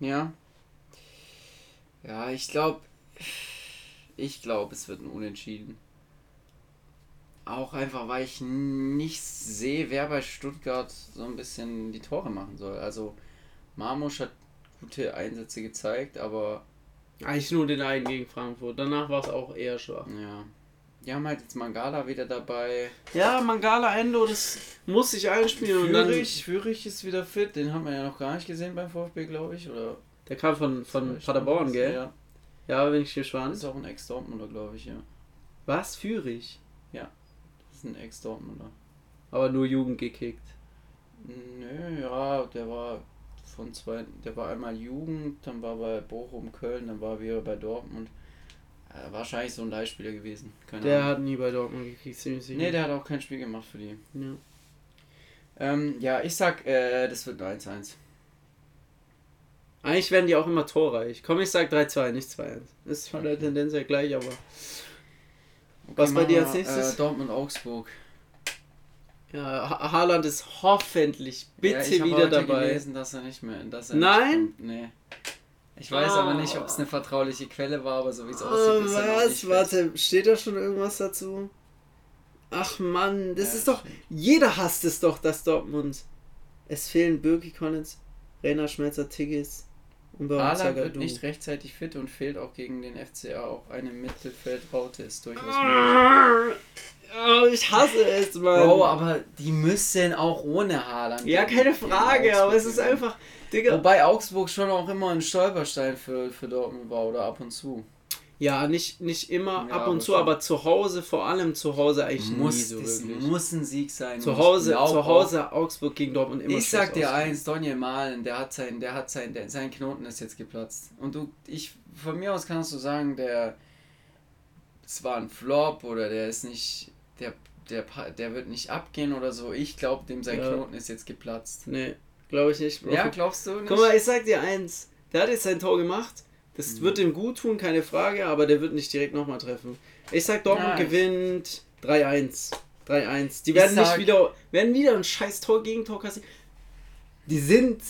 Ja. Ja, ich glaube, ich glaube, es wird ein Unentschieden. Auch einfach, weil ich nicht sehe, wer bei Stuttgart so ein bisschen die Tore machen soll. Also Marmusch hat gute Einsätze gezeigt, aber. Eigentlich nur den einen gegen Frankfurt. Danach war es auch eher schwach. Ja. Die haben halt jetzt Mangala wieder dabei. Ja, Mangala Endo, das muss sich einspielen. Führig, Führig ist wieder fit. Den haben wir ja noch gar nicht gesehen beim VfB, glaube ich. Oder Der kam von, von Paderborn, gell? Ja. Ja, bin ich gespannt. Ist auch ein Ex-Dortmunder, glaube ich, ja. Was? Führig? Ist ein Ex-Dortmunder. Aber nur Jugend gekickt. Nö, ja, der war von zwei, der war einmal Jugend, dann war bei Bochum, Köln, dann war wieder bei Dortmund. Äh, wahrscheinlich so ein Leihspieler gewesen. Keine der Ahnung. hat nie bei Dortmund gekickt, ziemlich sicher. Nee, der hat auch kein Spiel gemacht für die. Ja. Ähm, ja, ich sag, äh, das wird 1-1. Eigentlich werden die auch immer torreich. Komm, ich sag 3-2, nicht 2-1. Ist von der Tendenz ja gleich, aber. Was bei dir als nächstes? Äh, Dortmund Augsburg. Ja, Haaland ist hoffentlich bitte ja, ich wieder dabei. gelesen, dass er nicht mehr. Dass er Nein? nee. Ich weiß oh. aber nicht, ob es eine vertrauliche Quelle war, aber so wie es aussieht, ist er Was? Warte, steht da schon irgendwas dazu? Ach Mann, das ja, ist doch. Jeder hasst es doch, dass Dortmund. Es fehlen Birki Collins. Renner, Schmelzer, Tigges. Haaland wird nicht rechtzeitig fit und fehlt auch gegen den FCA. Auch eine Mittelfeldraute ist durchaus möglich. Oh, ich hasse es, Mann. Bro, aber die müssen auch ohne Haaland. Ja, keine Frage, aber es ist einfach. Digga. Wobei Augsburg schon auch immer ein Stolperstein für, für Dortmund war oder ab und zu. Ja, nicht, nicht immer ja, ab und zu, aber zu Hause, vor allem zu Hause eigentlich muss, nie so wirklich. muss ein Sieg sein. Zu Hause, zu Hause Augsburg gegen Dortmund immer Ich sag dir eins, Donny Malen, der hat sein, der hat sein, der, sein Knoten ist jetzt geplatzt. Und du, ich, von mir aus kannst du sagen, der, es war ein Flop oder der ist nicht, der, der, der wird nicht abgehen oder so. Ich glaube, dem sein ja. Knoten ist jetzt geplatzt. Nee, glaube ich nicht. Ja, glaubst du nicht? Guck mal, ich sag dir eins, der hat jetzt sein Tor gemacht das mhm. wird ihm gut tun, keine Frage, aber der wird nicht direkt nochmal treffen. Ich sag, Dortmund Nein. gewinnt 3-1. 3-1. Die werden nicht wieder, werden wieder ein scheiß Tor gegen Tor kassieren. Die sind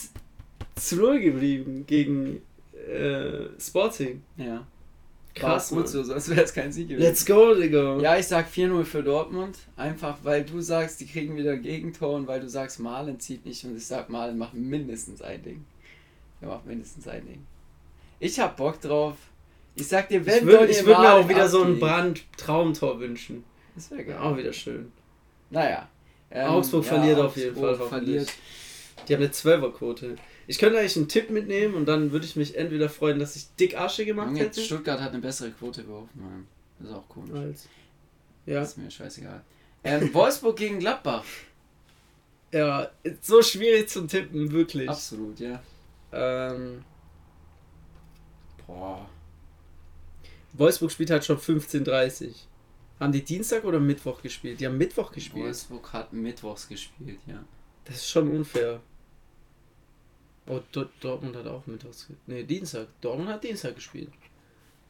zu null geblieben gegen äh, Sporting. Ja. Krass. Gut so, sonst wäre es kein Sieg gewesen. Let's go, Digga. Ja, ich sag 4-0 für Dortmund. Einfach weil du sagst, die kriegen wieder Gegentor und weil du sagst, Malen zieht nicht und ich sag, Malen macht mindestens ein Ding. Er macht mindestens ein Ding. Ich hab Bock drauf. Ich sag dir, wenn Ich würde würd mir auch wieder so ein Brand-Traumtor wünschen. Das wäre geil. Auch wieder schön. Naja. Ähm, Augsburg ja, verliert Augsburg auf jeden Fall. Verliert. Die haben eine 12er-Quote. Ich könnte eigentlich einen Tipp mitnehmen und dann würde ich mich entweder freuen, dass ich dick Asche gemacht hätte. Stuttgart hat eine bessere Quote geworfen. Das ist auch komisch. Als, ja. Das ist mir scheißegal. Ähm, Wolfsburg gegen Gladbach. Ja, so schwierig zu tippen, wirklich. Absolut, ja. Ähm, Boah. Wolfsburg spielt halt schon 15.30 Haben die Dienstag oder Mittwoch gespielt? Die haben Mittwoch gespielt. Wolfsburg hat Mittwochs gespielt, ja. Das ist schon unfair. Oh, Dortmund hat auch Mittwochs gespielt. Ne, Dienstag. Dortmund hat Dienstag gespielt.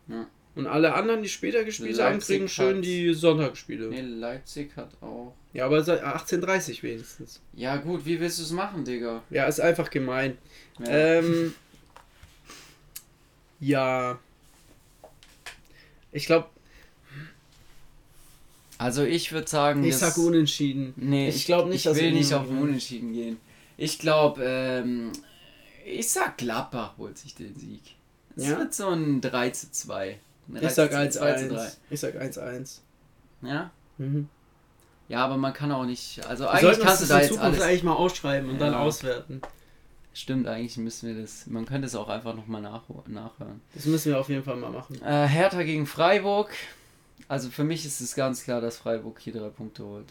Ja. Und alle anderen, die später gespielt Leipzig haben, kriegen schön die Sonntagsspiele. Ne, Leipzig hat auch. Ja, aber seit 18.30 wenigstens. Ja, gut, wie willst du es machen, Digga? Ja, ist einfach gemein. Ja. Ähm, ja. Ich glaube. Also ich würde sagen. Ich sag unentschieden. Nee, ich glaube nicht, ich dass will nicht auf Unentschieden gehen. Ich glaube, ähm, ich sag Gladbach holt sich den Sieg. Es ja? wird so ein 3 zu 2. ich sag 1 1. Ich sag 1 1. Ja? Mhm. Ja, aber man kann auch nicht. Also eigentlich kannst du da jetzt alles eigentlich mal ausschreiben und ja. dann auswerten. Stimmt, eigentlich müssen wir das. Man könnte es auch einfach nochmal nach, nachhören. Das müssen wir auf jeden Fall mal machen. Äh, Hertha gegen Freiburg. Also für mich ist es ganz klar, dass Freiburg hier drei Punkte holt.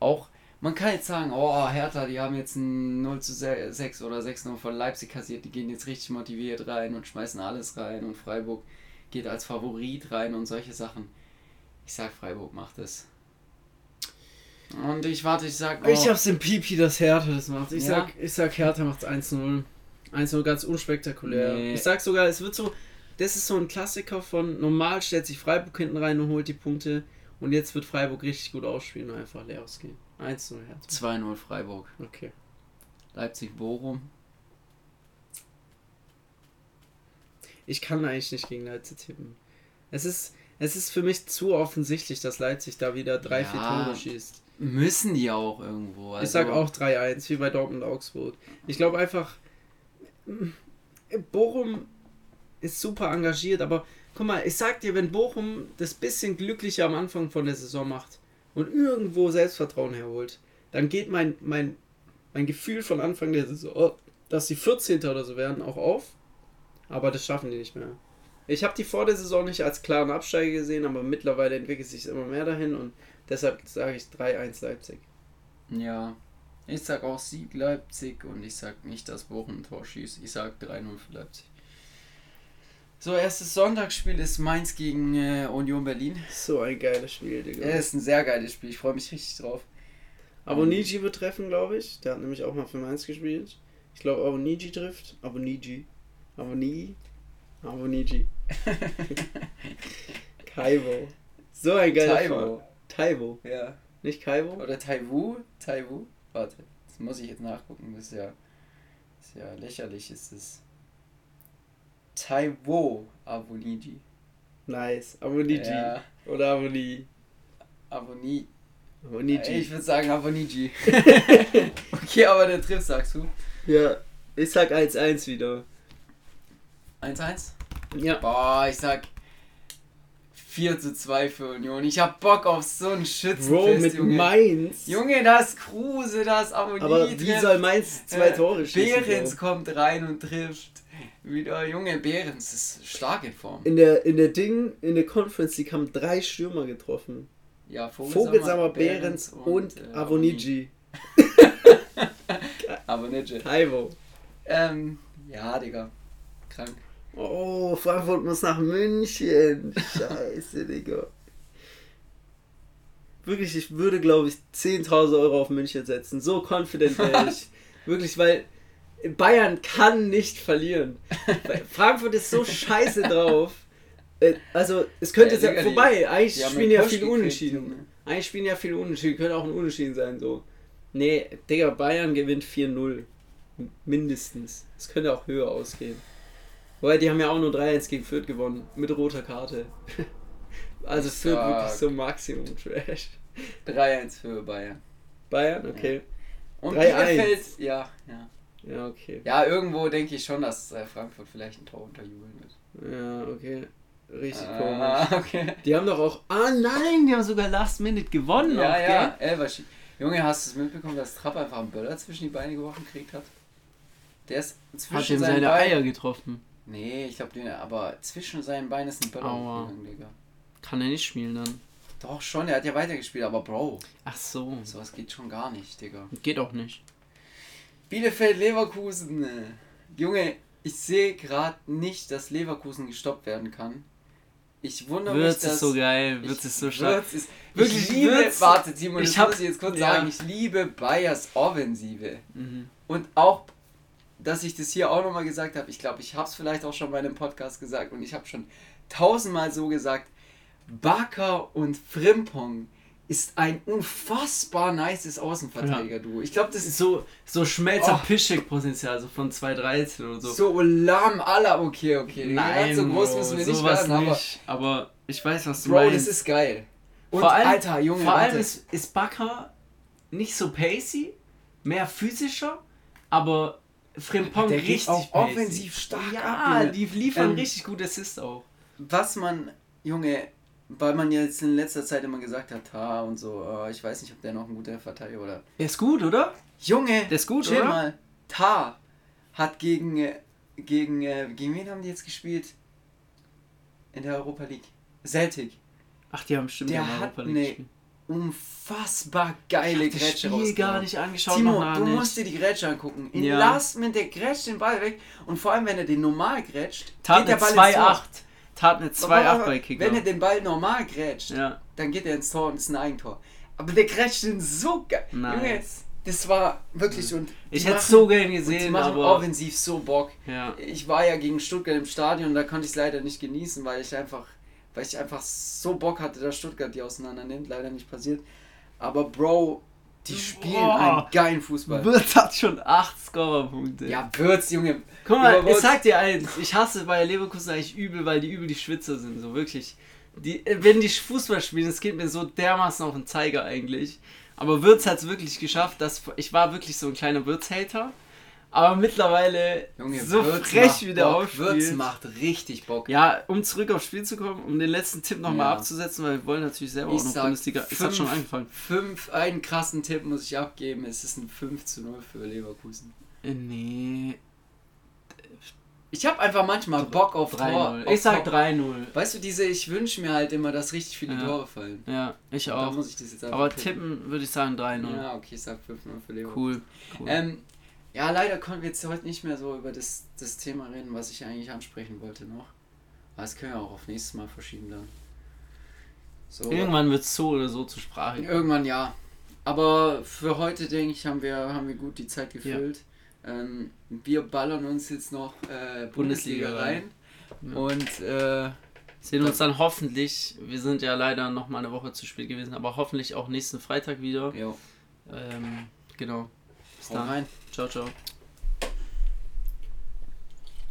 Auch, man kann jetzt sagen, oh, Hertha, die haben jetzt ein 0 zu 6 oder 6 0 von Leipzig kassiert, die gehen jetzt richtig motiviert rein und schmeißen alles rein und Freiburg geht als Favorit rein und solche Sachen. Ich sag, Freiburg macht es. Und ich warte, ich sag. Oh. Ich hab's im Pipi, dass Hertha das macht. Ich, ja? sag, ich sag, Hertha macht's 1-0. 1-0 ganz unspektakulär. Nee. Ich sag sogar, es wird so. Das ist so ein Klassiker von normal stellt sich Freiburg hinten rein und holt die Punkte. Und jetzt wird Freiburg richtig gut ausspielen und einfach leer ausgehen. 1-0 Hertha. 2-0 Freiburg. Okay. Leipzig-Bochum. Ich kann eigentlich nicht gegen Leipzig tippen. Es ist, es ist für mich zu offensichtlich, dass Leipzig da wieder drei, ja. vier Tore schießt. Müssen die auch irgendwo. Also ich sag auch 3-1, wie bei Dortmund Augsburg. Ich glaube einfach, Bochum ist super engagiert, aber guck mal, ich sag dir, wenn Bochum das bisschen glücklicher am Anfang von der Saison macht und irgendwo Selbstvertrauen herholt, dann geht mein, mein, mein Gefühl von Anfang der Saison, dass sie 14. oder so werden, auch auf. Aber das schaffen die nicht mehr. Ich habe die vor der Saison nicht als klaren Absteiger gesehen, aber mittlerweile entwickelt sich immer mehr dahin und Deshalb sage ich 3-1 Leipzig. Ja, ich sag auch Sieg Leipzig und ich sag nicht, dass Bochum ein Tor schießt. Ich sag 3-0 für Leipzig. So, erstes Sonntagsspiel ist Mainz gegen äh, Union Berlin. So ein geiles Spiel, Digga. Ja, ist ein sehr geiles Spiel. Ich freue mich richtig drauf. Aboniji wird treffen, glaube ich. Der hat nämlich auch mal für Mainz gespielt. Ich glaube, Aboniji trifft. Aboniji. Aboni. Aboniji. Kaibo. So ein geiler Kaibo. Taiwo. Ja. Nicht Kaiwo? Oder Taiwu? Taiwu? Warte, das muss ich jetzt nachgucken. Das ist ja, das ist ja lächerlich, ist es. Taiwo Avoniji. Nice. Avoniji. Ja. Oder Avoni. Avoni. Avoniji. Ich würde sagen Avoniji. okay, aber der trifft, sagst du? Ja. Ich sag 1-1 wieder. 1-1? Ja. Boah, ich sag 4 zu 2 für Union. Ich hab Bock auf so ein Schützenfest, Bro, mit Junge. Mainz. Junge, das Kruse, das Ammonie Aber wie trifft. soll Mainz zwei Äh, Tore schießen? Behrens Bro? kommt rein und trifft. Wieder, Junge, Behrens ist stark in Form. In der, in der Ding, in der Conference League haben drei Stürmer getroffen. Ja, Vogelsammer, Behrens und, äh, Avoniji. Avoniji. Taiwo. Ähm, ja, Digga. Krank. Oh, Frankfurt muss nach München. Scheiße, Digga. Wirklich, ich würde, glaube ich, 10.000 Euro auf München setzen. So confident wäre ich. Wirklich, weil Bayern kann nicht verlieren. Frankfurt ist so scheiße drauf. Äh, Also, es könnte Ja, die- vorbei. Eigentlich spielen ja viele Unentschieden. Junge. Eigentlich spielen ja viele Unentschieden. Könnte auch ein Unentschieden sein, so. Nee, Digga, Bayern gewinnt 4-0. Mindestens. Es könnte auch höher ausgehen. Wobei, die haben ja auch nur 3-1 gegen Fürth gewonnen. Mit roter Karte. Also Fürth sag- wirklich so Maximum Trash. 3-1 für Bayern. Bayern? Okay. Und 3-1. Bielefeld, ja, ja. Ja, okay. Ja, irgendwo denke ich schon, dass äh, Frankfurt vielleicht ein Tor unterjubeln wird. Ja, okay. Richtig Ah, komisch. okay. Die haben doch auch. Ah nein, die haben sogar Last Minute gewonnen. Ja, auch, ja, Gell? Elverschi. Junge, hast du es mitbekommen, dass Trapp einfach einen Böller zwischen die Beine geworfen gekriegt hat? Der ist zwischen Hat ihm seine Beinen- Eier getroffen. Nee, ich glaube, aber zwischen seinen Beinen ist ein Böller Digga. Kann er nicht spielen dann. Doch schon, er hat ja weitergespielt, aber Bro, Ach so. sowas geht schon gar nicht, Digga. Geht auch nicht. Bielefeld Leverkusen. Junge, ich sehe gerade nicht, dass Leverkusen gestoppt werden kann. Ich wundere mich, Würz dass ist so geil. Würz ich- ist so stark. Würz ist Wirklich, ich liebe, Würz- warte Timon, ich hab- muss ich jetzt kurz ja. sagen, ich liebe Bayers Offensive. Mhm. Und auch, dass ich das hier auch nochmal gesagt habe, ich glaube, ich habe es vielleicht auch schon bei einem Podcast gesagt und ich habe schon tausendmal so gesagt, Bakker und Frimpong ist ein unfassbar nices Außenverteidiger-Duo. Ich glaube, das ist So, so Schmelzer Oh. Pischek-Potenzial, so von 2,13 oder so. so lahm aller, okay, okay. Nein, so groß Bro, müssen wir nicht werden, aber. Aber ich weiß, was du Bro, meinst. das ist geil. Und vor allem, Alter, Junge, vor allem ist, ist Bakker nicht so pacey, mehr physischer, aber Frimpong Der richtig auch pacey. offensiv stark Ja, ab, die liefern Ähm, richtig gute Assists auch. was man, Junge, weil man jetzt in letzter Zeit immer gesagt hat, ha und so, äh, ich weiß nicht, ob der noch ein guter Verteidiger oder. Der ist gut, oder? Junge, Der ist gut, chill oder? mal. Ta hat gegen, äh, gegen, äh, gegen wen haben die jetzt gespielt? In der Europa League. Celtic. Ach, die haben bestimmt Der in hat Europa League eine gespielt. Unfassbar geile Ich Grätsche rausgehauen. gar nicht angeschaut, Timo, du nicht. musst dir die Grätsche angucken. In Ja. Last Minute, der grätscht den Ball weg und vor allem, wenn er den normal grätscht, Tat geht der Ball ins Tor. 2-8. Tat eine 2-8 bei Kicker. Wenn er den Ball normal grätscht, Ja, dann geht er ins Tor und ist ein Eigentor. Aber der grätscht den so geil. Nice. Junge, das war wirklich und ich hätte es so gern und die gesehen, machen aber... offensiv so Bock. Ja. Ich war ja gegen Stuttgart im Stadion, da konnte ich es leider nicht genießen, weil ich einfach, weil ich einfach so Bock hatte, dass Stuttgart die auseinander nimmt. Leider nicht passiert. Aber Bro, die spielen Boah. einen geilen Fußball. Wirtz hat schon 8 Scorerpunkte. Ja, Würz, Junge. Guck mal, ich sag dir eins, ich hasse bei Leverkusen eigentlich übel, weil die übel die Schwitzer sind, so wirklich. Die, äh, wenn die Fußball spielen, das geht mir so dermaßen auf den Zeiger eigentlich. Aber Würz hat es wirklich geschafft, dass ich war wirklich so ein kleiner Würz-Hater. Aber mittlerweile Junge, so Würz frech macht wie der Bock. aufspielt. Würz macht richtig Bock. Ja, um zurück aufs Spiel zu kommen, um den letzten Tipp nochmal Ja. abzusetzen, weil wir wollen natürlich selber Ich auch noch sag Bundesliga. Es hat schon fünf- angefangen. Fünf, einen krassen Tipp muss ich abgeben. Es ist ein 5 zu 0 für Leverkusen. Äh, Nee, Ich habe einfach manchmal Bock auf Tor. 3-0. auf Ich sag Tor. 3-0. Weißt du, diese, ich wünsche mir halt immer, dass richtig viele Ja. Tore fallen. Ja, ich Da auch. muss ich das jetzt Aber tippen. tippen würde ich sagen 3-0. Ja, okay, ich sag 5-0 für Leverkusen. Cool. cool. Ähm, ja, leider konnten wir jetzt heute nicht mehr so über das, das Thema reden, was ich eigentlich ansprechen wollte noch. Aber das können wir auch auf nächstes Mal verschieben dann. So, Irgendwann wird es so oder so zur Sprache. Irgendwann ja. Aber für heute, denke ich, haben wir, haben wir gut die Zeit gefüllt. Ähm, wir ballern uns jetzt noch äh, Bundesliga, Bundesliga rein. Ja. Und äh, Sehen uns dann hoffentlich, wir sind ja leider noch mal eine Woche zu spät gewesen, aber hoffentlich auch nächsten Freitag wieder. jo, Ähm, genau. Bis hau dann. rein. Ciao, ciao.